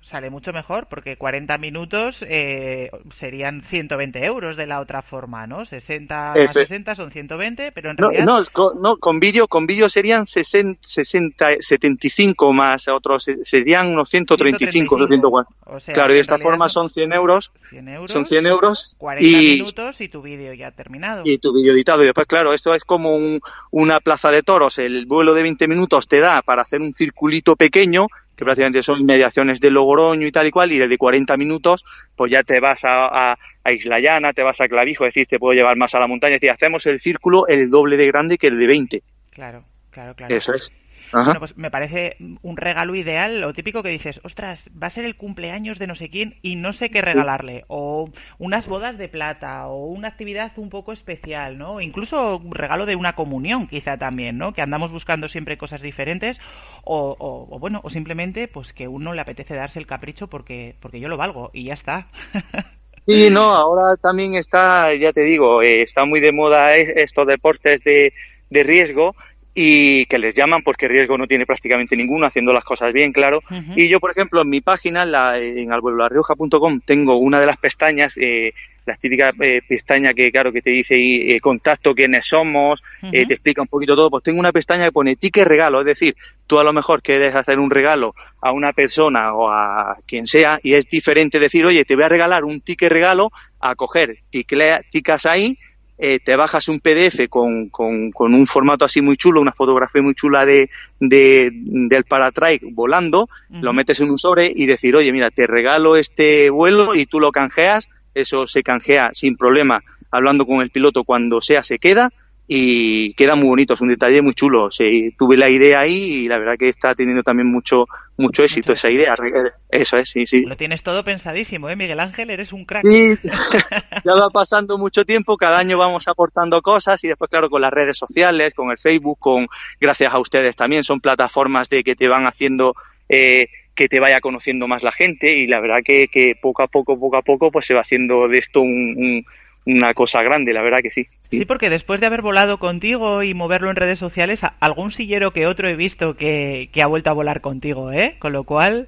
Sale mucho mejor porque 40 minutos eh, serían 120 euros de la otra forma, ¿no? 60 más 60 son 120, pero en realidad...
No, con, no, con vídeo con vídeo serían 60, 60, 75 más otros, serían unos 135, 240. O sea, claro, y de esta forma son 100 euros, 100 euros, son 100 euros
40 y, minutos y tu vídeo ya terminado.
Y tu vídeo editado. Y después, claro, esto es como un, una plaza de toros. El vuelo de 20 minutos te da para hacer un circulito pequeño que prácticamente son inmediaciones de Logroño y tal y cual, y desde 40 minutos, pues ya te vas a, a, Isla Llana, te vas a Clavijo, es decir, te puedo llevar más a la montaña, es decir, hacemos el círculo el doble de grande que el de 20.
Claro, claro, claro.
Eso es.
Bueno, pues me parece un regalo ideal, lo típico que dices, ostras, va a ser el cumpleaños de no sé quién y no sé qué regalarle, o unas bodas de plata, o una actividad un poco especial, ¿no? Incluso un regalo de una comunión, quizá también, ¿no? Que andamos buscando siempre cosas diferentes, o, o, bueno, o simplemente, pues que uno le apetece darse el capricho porque, porque yo lo valgo y ya está.
Sí, no, ahora también está, ya te digo, eh, está muy de moda estos deportes de, de riesgo y que les llaman porque riesgo no tiene prácticamente ninguno, haciendo las cosas bien, claro. Y yo, por ejemplo, en mi página, la, en albuelolarrioja.com, tengo una de las pestañas, eh, la típica eh, pestaña que, claro, que te dice eh, contacto, quiénes somos, eh, te explica un poquito todo, pues tengo una pestaña que pone ticket regalo, es decir, tú a lo mejor quieres hacer un regalo a una persona o a quien sea y es diferente decir, oye, te voy a regalar un ticket regalo, a coger, ticas ahí, eh, te bajas un PDF con, con, con, un formato así muy chulo, una fotografía muy chula de, de del Paratrike volando, lo metes en un sobre y decir, oye, mira, te regalo este vuelo y tú lo canjeas, eso se canjea sin problema, hablando con el piloto cuando sea se queda y queda muy bonito, es un detalle muy chulo. Sí, tuve la idea ahí y la verdad que está teniendo también mucho mucho éxito esa idea. Eso es, sí, sí.
Lo tienes todo pensadísimo, ¿eh, Miguel Ángel? Eres un crack.
Sí, ya va pasando mucho tiempo, cada año vamos aportando cosas y después, claro, con las redes sociales, con el Facebook, con gracias a ustedes también, son plataformas de que te van haciendo eh, que te vaya conociendo más la gente y la verdad que, que poco a poco, poco a poco, pues se va haciendo de esto un una cosa grande, la verdad que sí,
sí. porque después de haber volado contigo y moverlo en redes sociales, algún sillero que otro he visto que, ha vuelto a volar contigo, ¿eh? Con lo cual...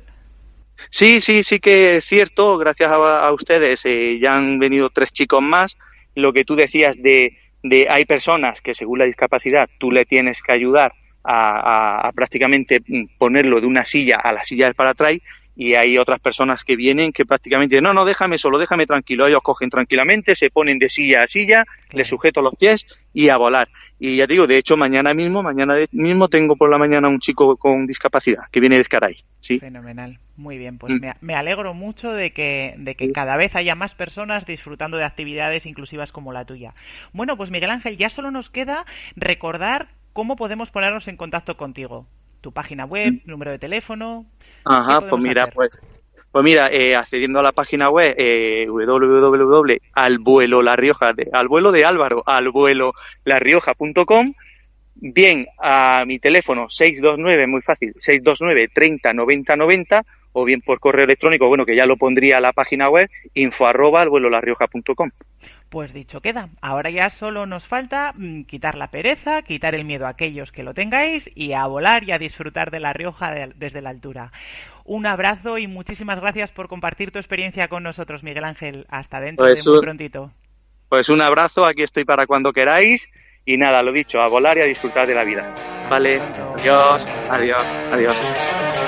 Sí, sí, sí que es cierto, gracias a, ustedes eh, ya han venido tres chicos más. Lo que tú decías de, de hay personas que según la discapacidad tú le tienes que ayudar a, a, prácticamente ponerlo de una silla a la silla del paratrail y hay otras personas que vienen que prácticamente no, no, déjame solo, déjame tranquilo. Ellos cogen tranquilamente, se ponen de silla a silla, les sujeto los pies y a volar. Y ya digo, de hecho, mañana mismo, mañana mismo tengo por la mañana un chico con discapacidad que viene de Escaray. ¿sí?
Fenomenal. Muy bien, pues mm. me, alegro mucho de que, de que cada vez haya más personas disfrutando de actividades inclusivas como la tuya. Bueno, pues Miguel Ángel, ya solo nos queda recordar cómo podemos ponernos en contacto contigo. Tu página web, mm. número de teléfono.
Ajá, pues mira, pues pues mira, eh, accediendo a la página web eh, al vuelo de Álvaro, alvuelolarrioja.com, bien a mi teléfono 629, muy fácil, 629 30 90 90, o bien por correo electrónico, bueno, que ya lo pondría a la página web, info arroba.
Pues dicho queda. Ahora ya solo nos falta mm, quitar la pereza, quitar el miedo a aquellos que lo tengáis y a volar y a disfrutar de La Rioja desde la altura. Un abrazo y muchísimas gracias por compartir tu experiencia con nosotros, Miguel Ángel. Hasta dentro pues de muy prontito.
Pues un abrazo, aquí estoy para cuando queráis. Y nada, lo dicho, a volar y a disfrutar de la vida. Vale, adiós, adiós, adiós.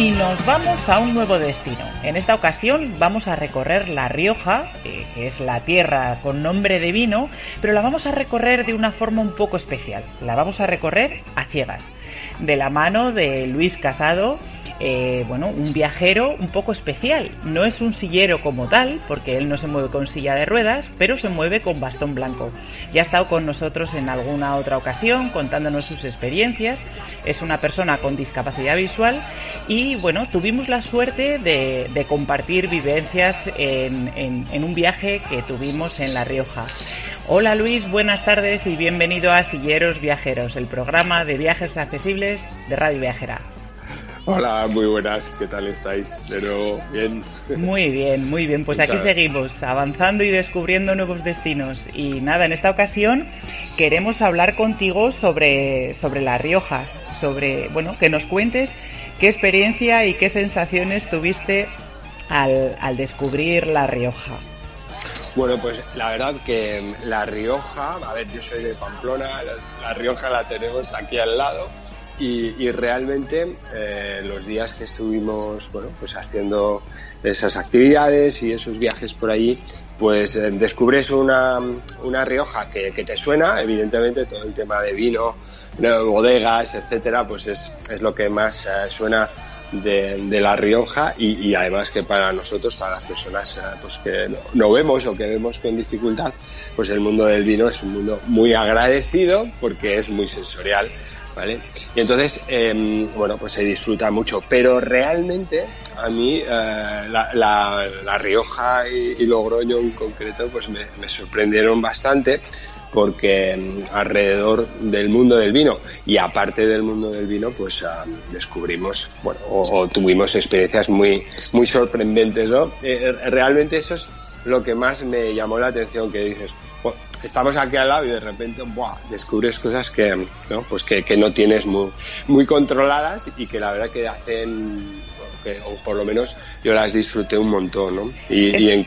Y nos vamos a un nuevo destino. En esta ocasión vamos a recorrer La Rioja, eh, que es la tierra con nombre de vino, pero la vamos a recorrer de una forma un poco especial. La vamos a recorrer a ciegas, de la mano de Luis Casado, eh, bueno, un viajero un poco especial. No es un sillero como tal, porque él no se mueve con silla de ruedas, pero se mueve con bastón blanco. Ya ha estado con nosotros en alguna otra ocasión contándonos sus experiencias. Es una persona con discapacidad visual y bueno, tuvimos la suerte de, compartir vivencias en, en un viaje que tuvimos en La Rioja. Hola Luis, buenas tardes y bienvenido a Silleros Viajeros, el programa de viajes accesibles de Radio Viajera.
Hola, muy buenas, ¿qué tal estáis? Pero bien.
Muy bien, muy bien. Pues aquí seguimos, avanzando y descubriendo nuevos destinos. Y nada, en esta ocasión queremos hablar contigo sobre, sobre La Rioja, sobre, bueno, que nos cuentes qué experiencia y qué sensaciones tuviste al, al descubrir La Rioja.
Bueno, pues la verdad que La Rioja, a ver, yo soy de Pamplona, La Rioja la tenemos aquí al lado y, realmente eh, los días que estuvimos bueno, pues haciendo esas actividades y esos viajes por allí, pues eh, descubres una, una Rioja que, te suena, evidentemente todo el tema de vino, bodegas, etcétera, pues es, es lo que más eh, suena de, La Rioja y, además que para nosotros, para las personas pues que no, no, vemos o que vemos con dificultad, pues el mundo del vino es un mundo muy agradecido porque es muy sensorial ¿vale? Y entonces, em, bueno, pues se disfruta mucho, pero realmente a mí eh, la, Rioja y, Logroño en concreto, pues me, sorprendieron bastante porque em, alrededor del mundo del vino y aparte del mundo del vino, pues descubrimos, bueno, o, tuvimos experiencias muy, muy sorprendentes, ¿no? Eh, realmente eso es lo que más me llamó la atención, que dices, estamos aquí al lado y de repente ¡buah! descubres cosas que no, pues que, que no tienes muy, muy controladas y que la verdad que hacen, que, o por lo menos yo las disfruté un montón, ¿no? Y, y en,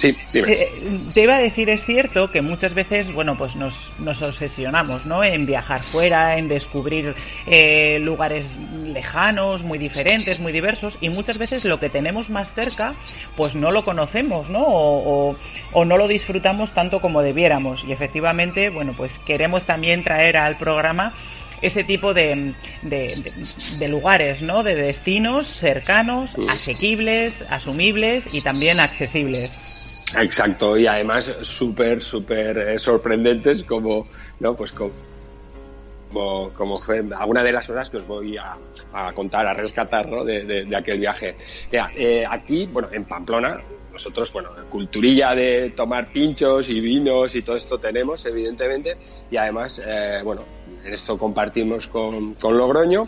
Sí, dime.
Eh, te iba a decir, es cierto que muchas veces, bueno, pues nos, nos obsesionamos, ¿no? En viajar fuera, en descubrir eh, lugares lejanos, muy diferentes, muy diversos, y muchas veces lo que tenemos más cerca, pues no lo conocemos, ¿no? O, o, no lo disfrutamos tanto como debiéramos. Y efectivamente, bueno, pues queremos también traer al programa ese tipo de, de, de, lugares, ¿no? De destinos cercanos, asequibles, asumibles y también accesibles.
Exacto, y además súper, súper eh, sorprendentes como, ¿no? Pues como, como, fue alguna de las horas que os voy a, contar, a rescatar, ¿no? De, aquel viaje. Eh, aquí, bueno, en Pamplona, nosotros, bueno, culturilla de tomar pinchos y vinos y todo esto tenemos, evidentemente, y además, eh, bueno, en esto compartimos con, con Logroño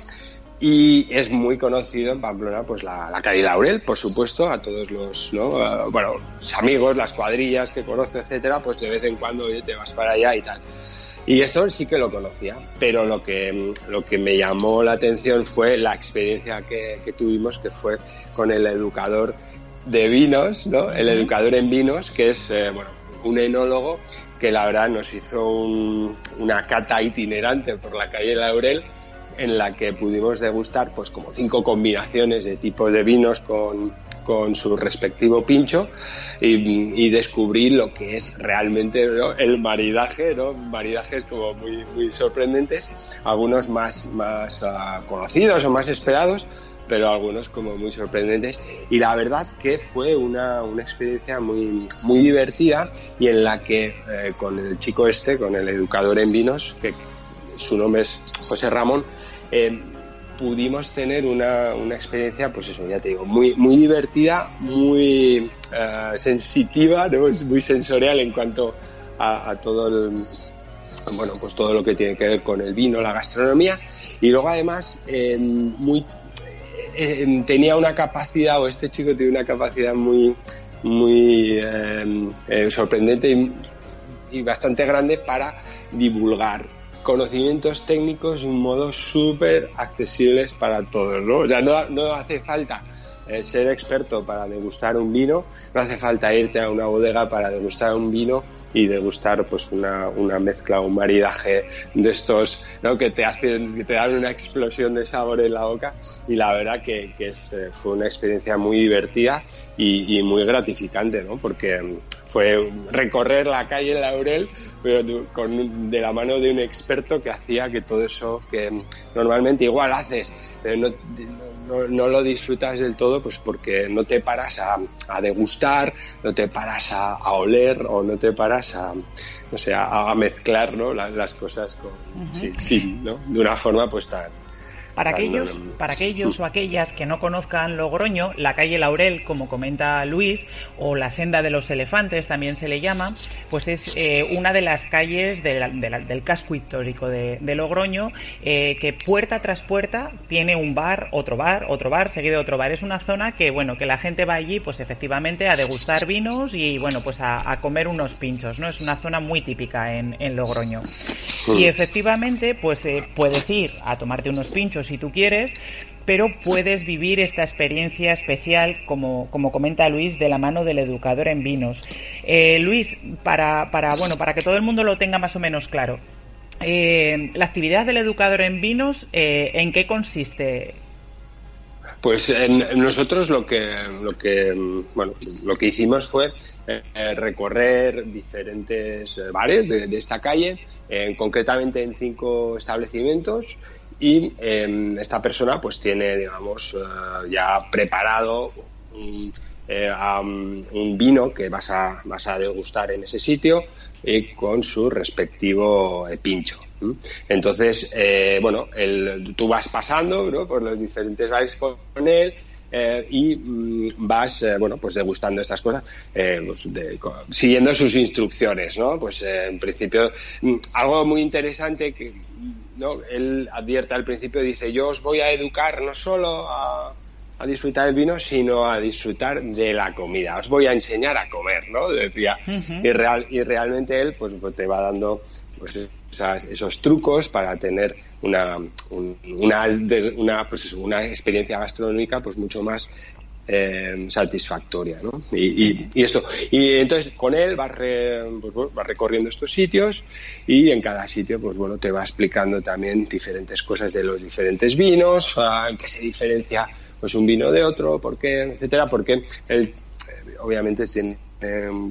y es muy conocido en Pamplona, pues la, la calle Laurel, por supuesto, a todos los, ¿no? bueno, los amigos, las cuadrillas que conozco, etcétera, pues de vez en cuando oye, te vas para allá y tal. Y eso sí que lo conocía, pero lo que, lo que me llamó la atención fue la experiencia que, que tuvimos, que fue con el educador de vinos, ¿no? El educador en vinos, que es, eh, bueno, un enólogo que la verdad nos hizo un, una cata itinerante por la calle Laurel en la que pudimos degustar pues como cinco combinaciones de tipos de vinos con, con su respectivo pincho y, y, descubrí lo que es realmente el maridaje, ¿no? maridajes como muy, muy sorprendentes, algunos más, más uh, conocidos o más esperados, pero algunos como muy sorprendentes y la verdad que fue una, una experiencia muy, muy divertida y en la que eh, con el chico este, con el educador en vinos, que su nombre es José Ramón, eh, pudimos tener una, una, experiencia, pues eso, ya te digo, muy, muy divertida, muy uh, sensitiva, muy sensorial en cuanto a, todo el, bueno, pues todo lo que tiene que ver con el vino, la gastronomía, y luego además eh, muy eh, tenía una capacidad, o este chico tiene una capacidad muy, muy sorprendente y bastante grande para divulgar conocimientos técnicos de un modo súper accesibles para todos, ¿no? O sea, no, hace falta eh, ser experto para degustar un vino, no hace falta irte a una bodega para degustar un vino y degustar pues una, una mezcla, un maridaje de estos ¿no? que te hacen, que te dan una explosión de sabor en la boca y la verdad que, que es, eh, fue una experiencia muy divertida y, y muy gratificante, ¿no? Porque fue recorrer la calle Laurel pero con, de la mano de un experto que hacía que todo eso que normalmente igual haces, pero no, no, no lo disfrutas del todo, pues porque no te paras a, a degustar, no te paras a, a, oler o no te paras a, no sé, a, mezclar ¿no? las, las, cosas con, sí, sí, ¿no? de una forma pues tan,
Para aquellos, para aquellos o aquellas que no conozcan Logroño, la calle Laurel, como comenta Luis, o la senda de los elefantes también se le llama, pues es eh, una de las calles del casco histórico de, Logroño, eh, que puerta tras puerta tiene un bar, otro bar, otro bar, seguido de otro bar. Es una zona que, bueno, que la gente va allí, pues efectivamente a degustar vinos y, bueno, pues a, comer unos pinchos, ¿no? Es una zona muy típica en, Logroño. Y efectivamente, pues eh, puedes ir a tomarte unos pinchos si tú quieres, pero puedes vivir esta experiencia especial, como, como comenta Luis, de la mano del educador en vinos. Eh, Luis, para, para, bueno, para que todo el mundo lo tenga más o menos claro, eh, la actividad del educador en vinos, eh, ¿en qué consiste?
Pues nosotros lo que, lo que, bueno, lo que hicimos fue recorrer diferentes bares de, de esta calle, concretamente en cinco establecimientos, y em, esta persona pues tiene, digamos, eh, ya preparado eh, un, vino que vas a, vas a degustar en ese sitio y con su respectivo eh, pincho. Entonces, bueno, el, tú vas pasando por los diferentes bares con él, y mm, vas, bueno, pues degustando estas cosas, pues siguiendo sus instrucciones, ¿no? Pues en principio, mm, algo muy interesante que ¿no? Él advierte al principio, dice, yo os voy a educar no solo a, disfrutar el vino, sino a disfrutar de la comida. Os voy a enseñar a comer, ¿no? Decía. y, real, y realmente él pues, pues te va dando pues, esos trucos para tener una, una, una, pues una experiencia gastronómica pues mucho más eh, satisfactoria, ¿no? Y, esto, y entonces con él vas, pues, recorriendo estos sitios y en cada sitio, pues bueno, te va explicando también diferentes cosas de los diferentes vinos, en qué se diferencia pues un vino de otro, por qué, etcétera, porque él eh, obviamente tiene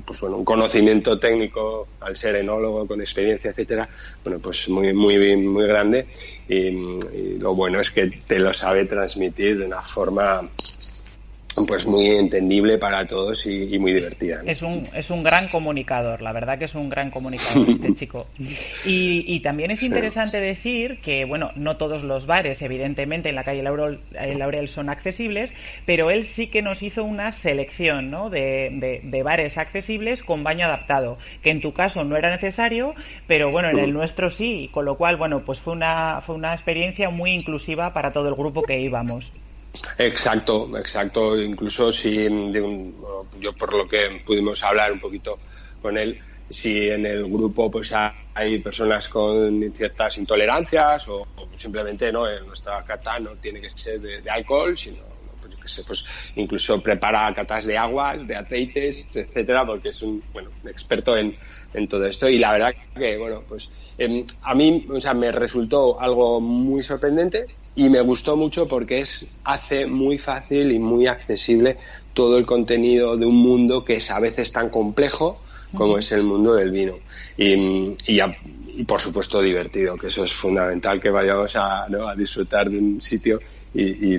pues bueno, un conocimiento técnico al ser enólogo con experiencia, etcétera, bueno, pues muy, muy, muy grande y, y lo bueno es que te lo sabe transmitir de una forma pues muy entendible para todos y, muy divertida.
Es, un, es un gran comunicador, la verdad que es un gran comunicador este chico. Y, también es interesante decir que, bueno, no todos los bares, evidentemente, en la calle Laurel, eh, Laurel son accesibles, pero él sí que nos hizo una selección ¿no? de, de, bares accesibles con baño adaptado, que en tu caso no era necesario, pero bueno, en el nuestro sí, con lo cual, bueno, pues fue una, fue una experiencia muy inclusiva para todo el grupo que íbamos.
Exacto, exacto. Incluso si yo por lo que pudimos hablar un poquito con él, si en el grupo pues hay personas con ciertas intolerancias o, simplemente no, nuestra cata no tiene que ser de, alcohol, sino pues, pues incluso prepara catas de aguas, de aceites, etcétera, porque es un bueno experto en, en todo esto y la verdad que bueno pues em, a mí o sea me resultó algo muy sorprendente y me gustó mucho porque es, hace muy fácil y muy accesible todo el contenido de un mundo que es a veces tan complejo como es el mundo del vino. Y, y, por supuesto divertido, que eso es fundamental, que vayamos a, a disfrutar de un sitio y,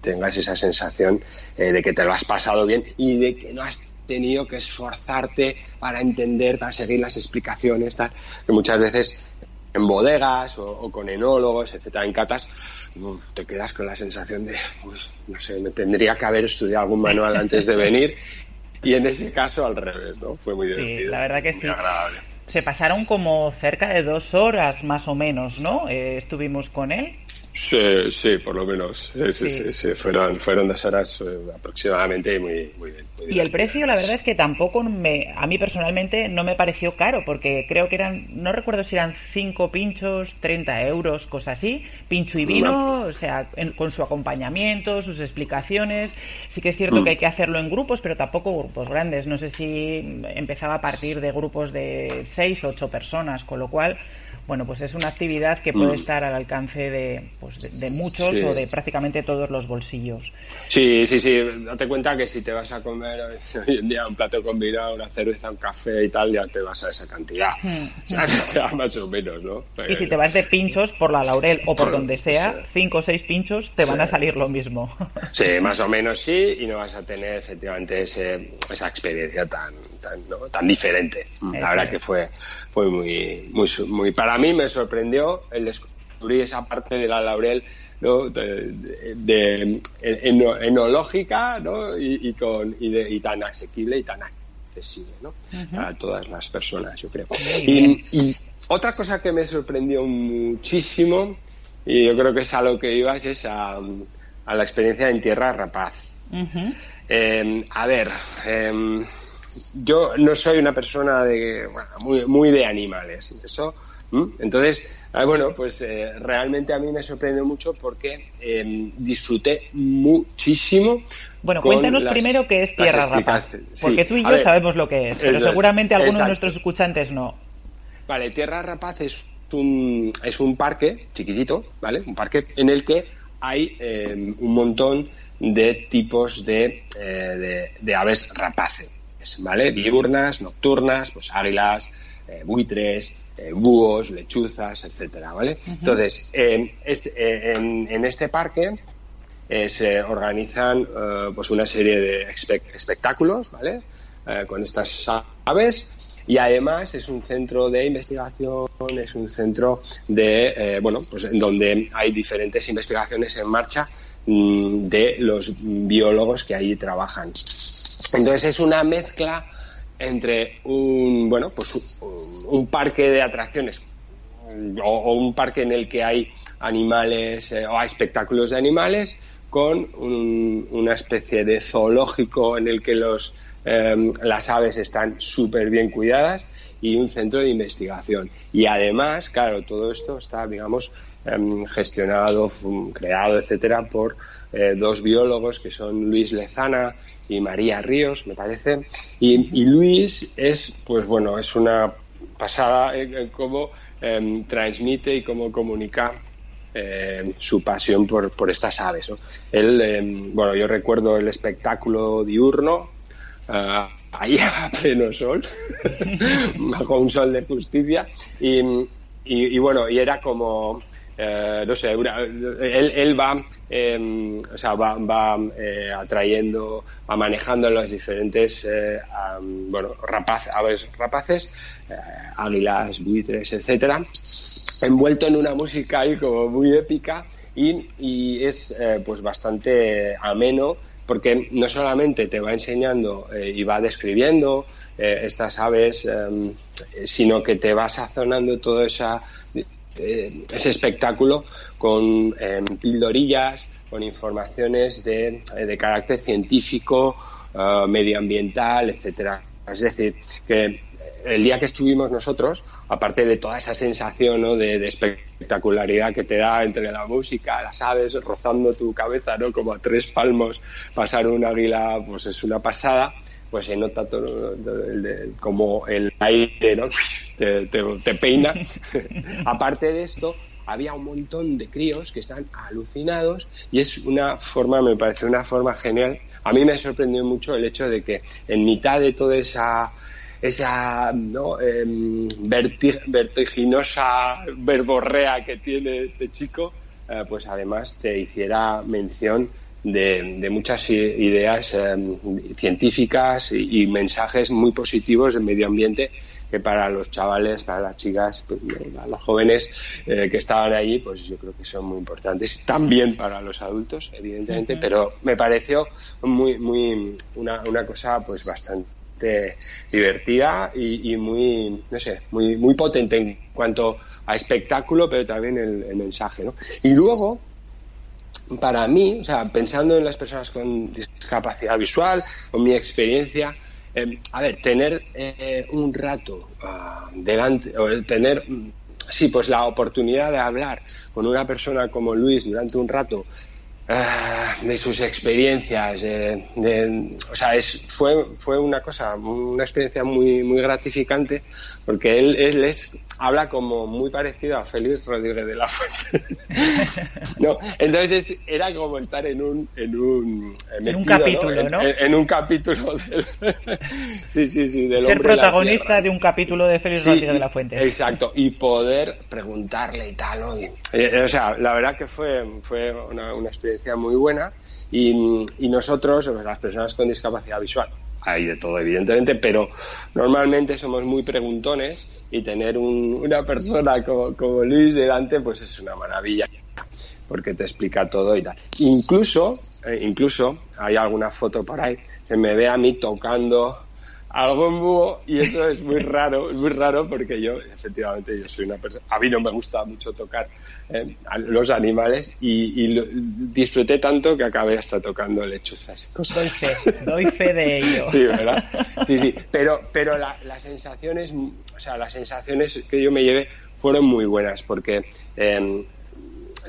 tengas esa sensación eh, de que te lo has pasado bien y de que no has tenido que esforzarte para entender, para seguir las explicaciones, tal, que muchas veces en bodegas o, con enólogos, etcétera, en catas, te quedas con la sensación de, pues, no sé, me tendría que haber estudiado algún manual antes de venir. Y en ese caso al revés, ¿no? Fue muy divertido.
Sí, la verdad que sí. Se pasaron como cerca de dos horas más o menos, ¿no? Eh, estuvimos con él.
Sí, sí, por lo menos. Sí, sí, sí, Fueron, fueron dos horas eh, aproximadamente y muy, muy bien.
y el precio, la verdad es que tampoco me, a mí personalmente no me pareció caro, porque creo que eran, no recuerdo si eran cinco pinchos, 30 euros, cosas así, pincho y vino, o sea, con su acompañamiento, sus explicaciones. Sí que es cierto mm. que hay que hacerlo en grupos, pero tampoco grupos grandes. No sé si empezaba a partir de grupos de seis o ocho personas, con lo cual bueno, pues es una actividad que puede mm. estar al alcance de, pues de, muchos o de prácticamente todos los bolsillos.
Sí, sí, sí. Date cuenta que si te vas a comer hoy en día un plato combinado, una cerveza, un café y tal, ya te vas a esa cantidad. sea, más o menos, ¿no?
y si te vas de pinchos por la Laurel o por, donde sea, cinco o seis pinchos te van a salir lo mismo.
sí, más o menos sí, y no vas a tener efectivamente ese, esa experiencia tan, tan, tan diferente. La verdad que fue, fue muy, muy, muy para mí me sorprendió el descubrir esa parte de la Laurel ¿no? de, enológica ¿no? y, con, y, tan asequible y tan accesible ¿no? a todas las personas, yo creo. Y, otra cosa que me sorprendió muchísimo, y yo creo que es a lo que ibas, es a, la experiencia en Tierra Rapaz. Em, a ver, em, yo no soy una persona de, muy, muy de animales, eso entonces, ah, bueno, pues eh, realmente a mí me sorprendió mucho porque em, disfruté muchísimo.
Bueno, cuéntanos primero qué es Tierra Rapaz, porque tú y yo sabemos lo que es, pero seguramente algunos de nuestros escuchantes no.
Vale, Tierra Rapaz es un, es un parque chiquitito, ¿vale? Un parque en el que hay em, un montón de tipos de, eh, de, aves rapaces, ¿vale? Diurnas, nocturnas, pues águilas, eh, buitres, eh, búhos, lechuzas, etcétera, ¿vale? Entonces, este, eh, en, este parque eh, se organizan pues una serie de espectáculos, ¿vale? con estas aves y además es un centro de investigación, es un centro de, bueno, pues en donde hay diferentes investigaciones en marcha mm, de los biólogos que allí trabajan. Entonces es una mezcla entre un, bueno, pues un, parque de atracciones o, un parque en el que hay animales eh, o hay espectáculos de animales con una especie de zoológico en el que los, em, las aves están súper bien cuidadas y un centro de investigación. Y además, claro, todo esto está, digamos, em, gestionado, creado, etcétera, por eh, dos biólogos que son Luis Lezana y María Ríos, me parece. Y, Luis es, pues bueno, es una pasada en, cómo em, transmite y cómo comunica em, su pasión por, por estas aves. Él, em, bueno, yo recuerdo el espectáculo diurno, uh, ahí a pleno sol, bajo un sol de justicia, y, y bueno, y era como eh, no sé, él, va, em, o sea, va, va eh, atrayendo, va manejando los diferentes, eh, bueno, rapaz, aves rapaces, águilas, buitres, etcétera, envuelto en una música ahí como muy épica y, y es pues bastante ameno porque no solamente te va enseñando y va describiendo estas aves, em, sino que te va sazonando toda esa eh, ese espectáculo con em, pildorillas, con informaciones de, eh, de carácter científico, eh, medioambiental, etcétera. Es decir, que el día que estuvimos nosotros, aparte de toda esa sensación ¿no? de, espectacularidad que te da entre la música, las aves rozando tu cabeza, ¿no? como a tres palmos pasar un águila, pues es una pasada pues se nota todo como el aire ¿no? te, te, peina. Aparte de esto, había un montón de críos que están alucinados y es una forma, me parece una forma genial. A mí me sorprendió mucho el hecho de que en mitad de toda esa esa ¿no? Em, vertiginosa verborrea que tiene este chico, eh, pues además te hiciera mención de, muchas ideas em, científicas y, mensajes muy positivos del medio ambiente que para los chavales, para las chicas, pues, para los jóvenes eh, que estaban allí, pues yo creo que son muy importantes. También para los adultos, evidentemente, pero me pareció muy, muy, una, una cosa pues bastante divertida y, muy, no sé, muy, muy potente en cuanto a espectáculo, pero también el, el mensaje, ¿no? Y luego, para mí, o sea, pensando en las personas con discapacidad visual, con mi experiencia, eh, a ver, tener eh, un rato uh, delante, o tener, sí, pues la oportunidad de hablar con una persona como Luis durante un rato uh, de sus experiencias, de, o sea, es, fue, fue una cosa, una experiencia muy, muy gratificante, porque él, él es habla como muy parecido a Félix Rodríguez de la Fuente. no, entonces era como estar en un en un,
en un capítulo, ¿no?
En, un capítulo del sí, sí, sí, del
Ser protagonista de un capítulo de Félix Rodríguez de la Fuente.
Exacto, y poder preguntarle y tal, ¿no? Eh, o sea, la verdad que fue fue una, una experiencia muy buena y, y nosotros, las personas con discapacidad visual, hay de todo, evidentemente, pero normalmente somos muy preguntones y tener una persona como, Luis delante, pues es una maravilla. porque te explica todo y tal. Incluso, eh, incluso, hay alguna foto por ahí, se me ve a mí tocando algo en búho y eso es muy raro, es muy raro porque yo, efectivamente, yo soy una persona, a mí no me gusta mucho tocar eh, los animales y, disfruté tanto que acabé hasta tocando lechuzas.
Doy fe, doy fe de ello.
Sí, ¿verdad? Sí, sí, pero, pero las sensaciones, o sea, las sensaciones que yo me llevé fueron muy buenas porque em,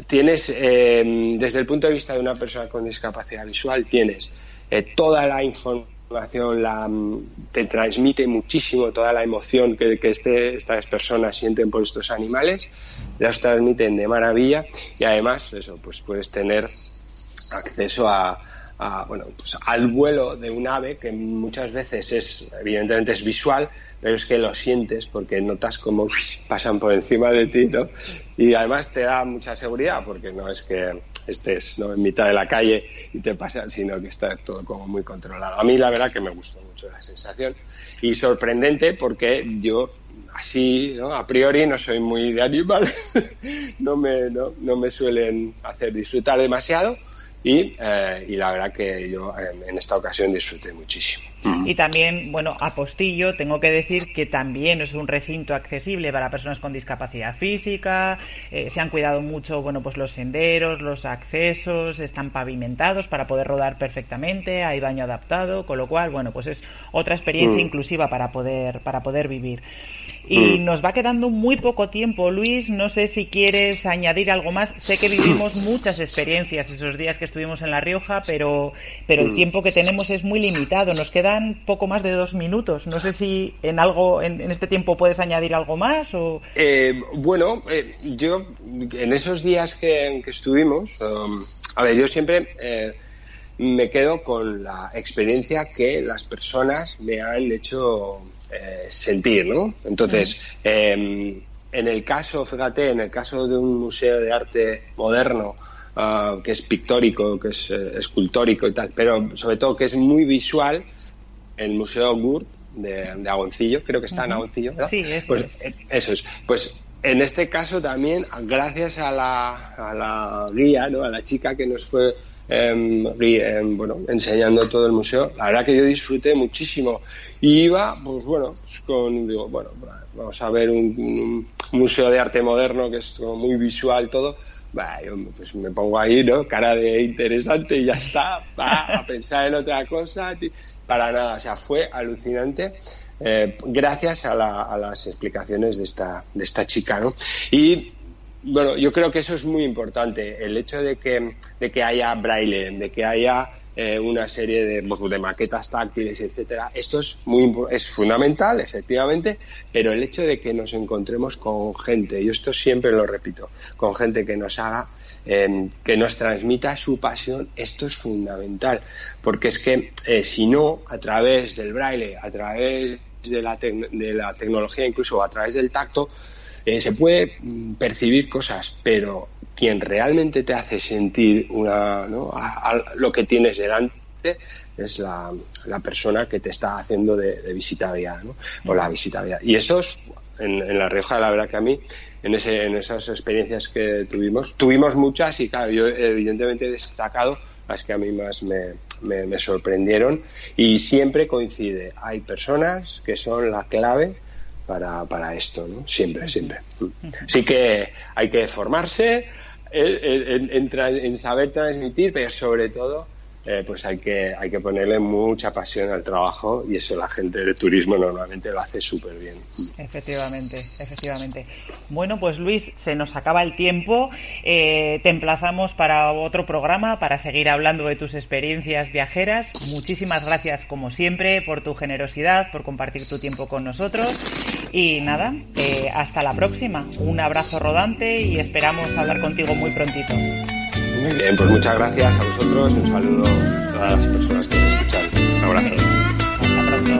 tienes, em, desde el punto de vista de una persona con discapacidad visual, tienes eh, toda la información la, mm, te transmite muchísimo toda la emoción que, que este, estas personas sienten por estos animales, las transmiten de maravilla y además eso, pues puedes tener acceso a, bueno, pues al vuelo de un ave que muchas veces es, evidentemente es visual, pero es que lo sientes porque notas cómo pasan por encima de ti, ¿no? Y además te da mucha seguridad porque no es que estés ¿no? en mitad de la calle y te pasa, sino que está todo como muy controlado. A mí la verdad que me gustó mucho la sensación y sorprendente porque yo así, ¿no? a priori no soy muy de animales, no, me, no, no me suelen hacer disfrutar demasiado, y, eh, y, la verdad que yo en, esta ocasión disfruté muchísimo.
Y también, bueno, Apostillo, tengo que decir que también es un recinto accesible para personas con discapacidad física, eh, se han cuidado mucho, bueno, pues los senderos, los accesos, están pavimentados para poder rodar perfectamente, hay baño adaptado, con lo cual, bueno, pues es otra experiencia mm. inclusiva para poder, para poder vivir. Y mm. nos va quedando muy poco tiempo, Luis. No sé si quieres añadir algo más. Sé que vivimos muchas experiencias esos días que estuvimos en La Rioja, pero, pero el mm. tiempo que tenemos es muy limitado. Nos quedan poco más de dos minutos. No sé si en algo en, este tiempo puedes añadir algo más o.
Eh, bueno, eh, yo en esos días que, estuvimos, um, a ver, yo siempre eh, me quedo con la experiencia que las personas me han hecho eh, sentir, ¿no? Entonces, em, en el caso, fíjate, en el caso de un museo de arte moderno, ah, que es pictórico, que es eh, escultórico y tal, pero sobre todo que es muy visual, el Museo Gurt de, Agoncillo, creo que está en Agoncillo, ¿verdad?
Sí,
pues eh, eso es. Pues en este caso también, gracias a la, a la guía, ¿no? a la chica que nos fue em, bueno, enseñando todo el museo, la verdad que yo disfruté muchísimo y iba, pues bueno, con, digo, bueno, vamos a ver un, museo de arte moderno que es muy visual todo. yo pues me pongo ahí, ¿no? Cara de interesante y ya está, va a pensar en otra cosa, para nada, o sea, fue alucinante. Eh, gracias a, a, las explicaciones de esta, de esta chica, ¿no? Y bueno, yo creo que eso es muy importante, el hecho de que, de que haya braille, de que haya eh, una serie de, de, maquetas táctiles, etcétera. Esto es muy es fundamental, efectivamente, pero el hecho de que nos encontremos con gente, yo esto siempre lo repito, con gente que nos haga em, que nos transmita su pasión, esto es fundamental, porque es que eh, si no, a través del braille, a través de la, de la tecnología, incluso a través del tacto, eh, se puede mm, percibir cosas, pero quien realmente te hace sentir una, ¿no? lo que tienes delante es la, persona que te está haciendo de, de visitabilidad, ¿no? O la visitabilidad. Y eso es, en, La Rioja, la verdad que a mí, en, ese, en esas experiencias que tuvimos, tuvimos muchas y claro, yo evidentemente he destacado las que a mí más me, me sorprendieron y siempre coincide, hay personas que son la clave para, para esto, ¿no? Siempre, siempre. Sí que hay que formarse, en, en, saber transmitir, pero sobre todo eh, pues hay que, hay que ponerle mucha pasión al trabajo y eso la gente de turismo normalmente lo hace súper bien.
Efectivamente, efectivamente. Bueno, pues Luis, se nos acaba el tiempo. Eh, te emplazamos para otro programa para seguir hablando de tus experiencias viajeras. Muchísimas gracias, como siempre, por tu generosidad, por compartir tu tiempo con nosotros. Y nada, eh, hasta la próxima. Un abrazo rodante y esperamos hablar contigo muy prontito.
Muy bien, pues muchas gracias a vosotros. Un saludo a todas las personas que nos escuchan. Un abrazo. Hasta pronto.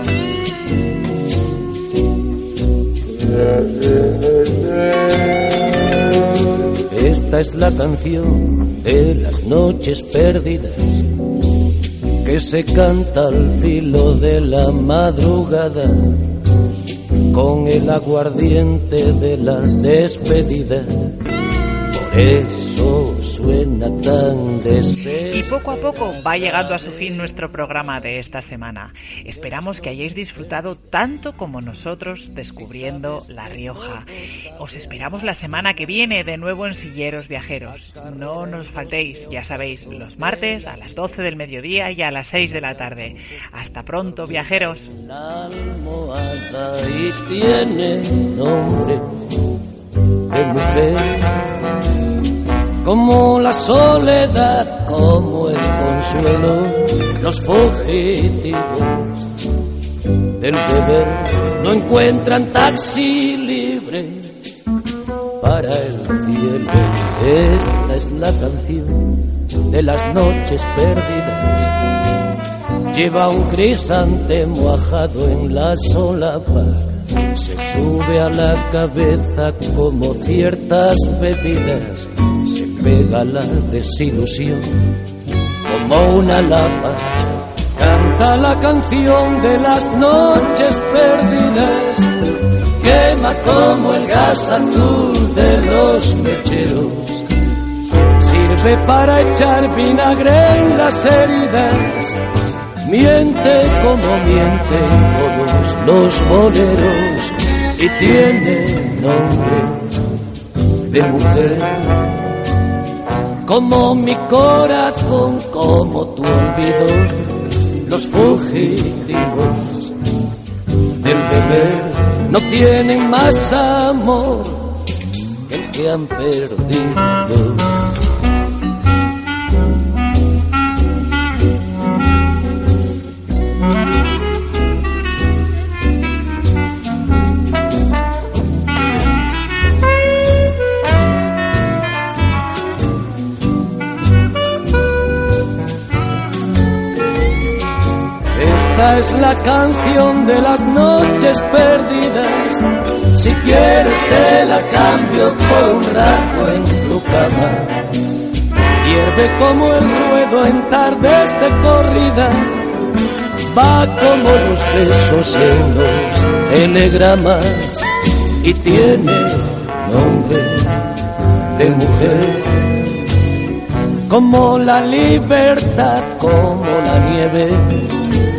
Esta es la canción de las noches perdidas que se canta al filo de la madrugada con el aguardiente de la despedida Eso suena tan deseo.
Y poco a poco va llegando a su fin nuestro programa de esta semana. Esperamos que hayáis disfrutado tanto como nosotros descubriendo La Rioja. Os esperamos la semana que viene de nuevo en Silleros Viajeros. No nos faltéis, ya sabéis, los martes a las 12 del mediodía y a las 6 de la tarde. Hasta pronto, viajeros.
La almohada y tiene nombre de mujer, como la soledad, como el consuelo, los fugitivos del deber no encuentran taxi libre para el cielo. Esta es la canción de las noches perdidas. Lleva un crisantemo ajado en la solapa se sube a la cabeza como ciertas bebidas, pega la desilusión como una lapa, canta la canción de las noches perdidas, quema como el gas azul de los mecheros, sirve para echar vinagre en las heridas miente como mienten todos los boleros y tiene nombre de mujer. Como mi corazón, como tu olvido, los fugitivos del deber no tienen más amor que el que han perdido. Es la canción de las noches perdidas. Si quieres te la cambio por un rato en tu cama. Hierve como el ruedo en tardes de corrida. Va como los besos en los telegramas y tiene nombre de mujer. Como la libertad, como la nieve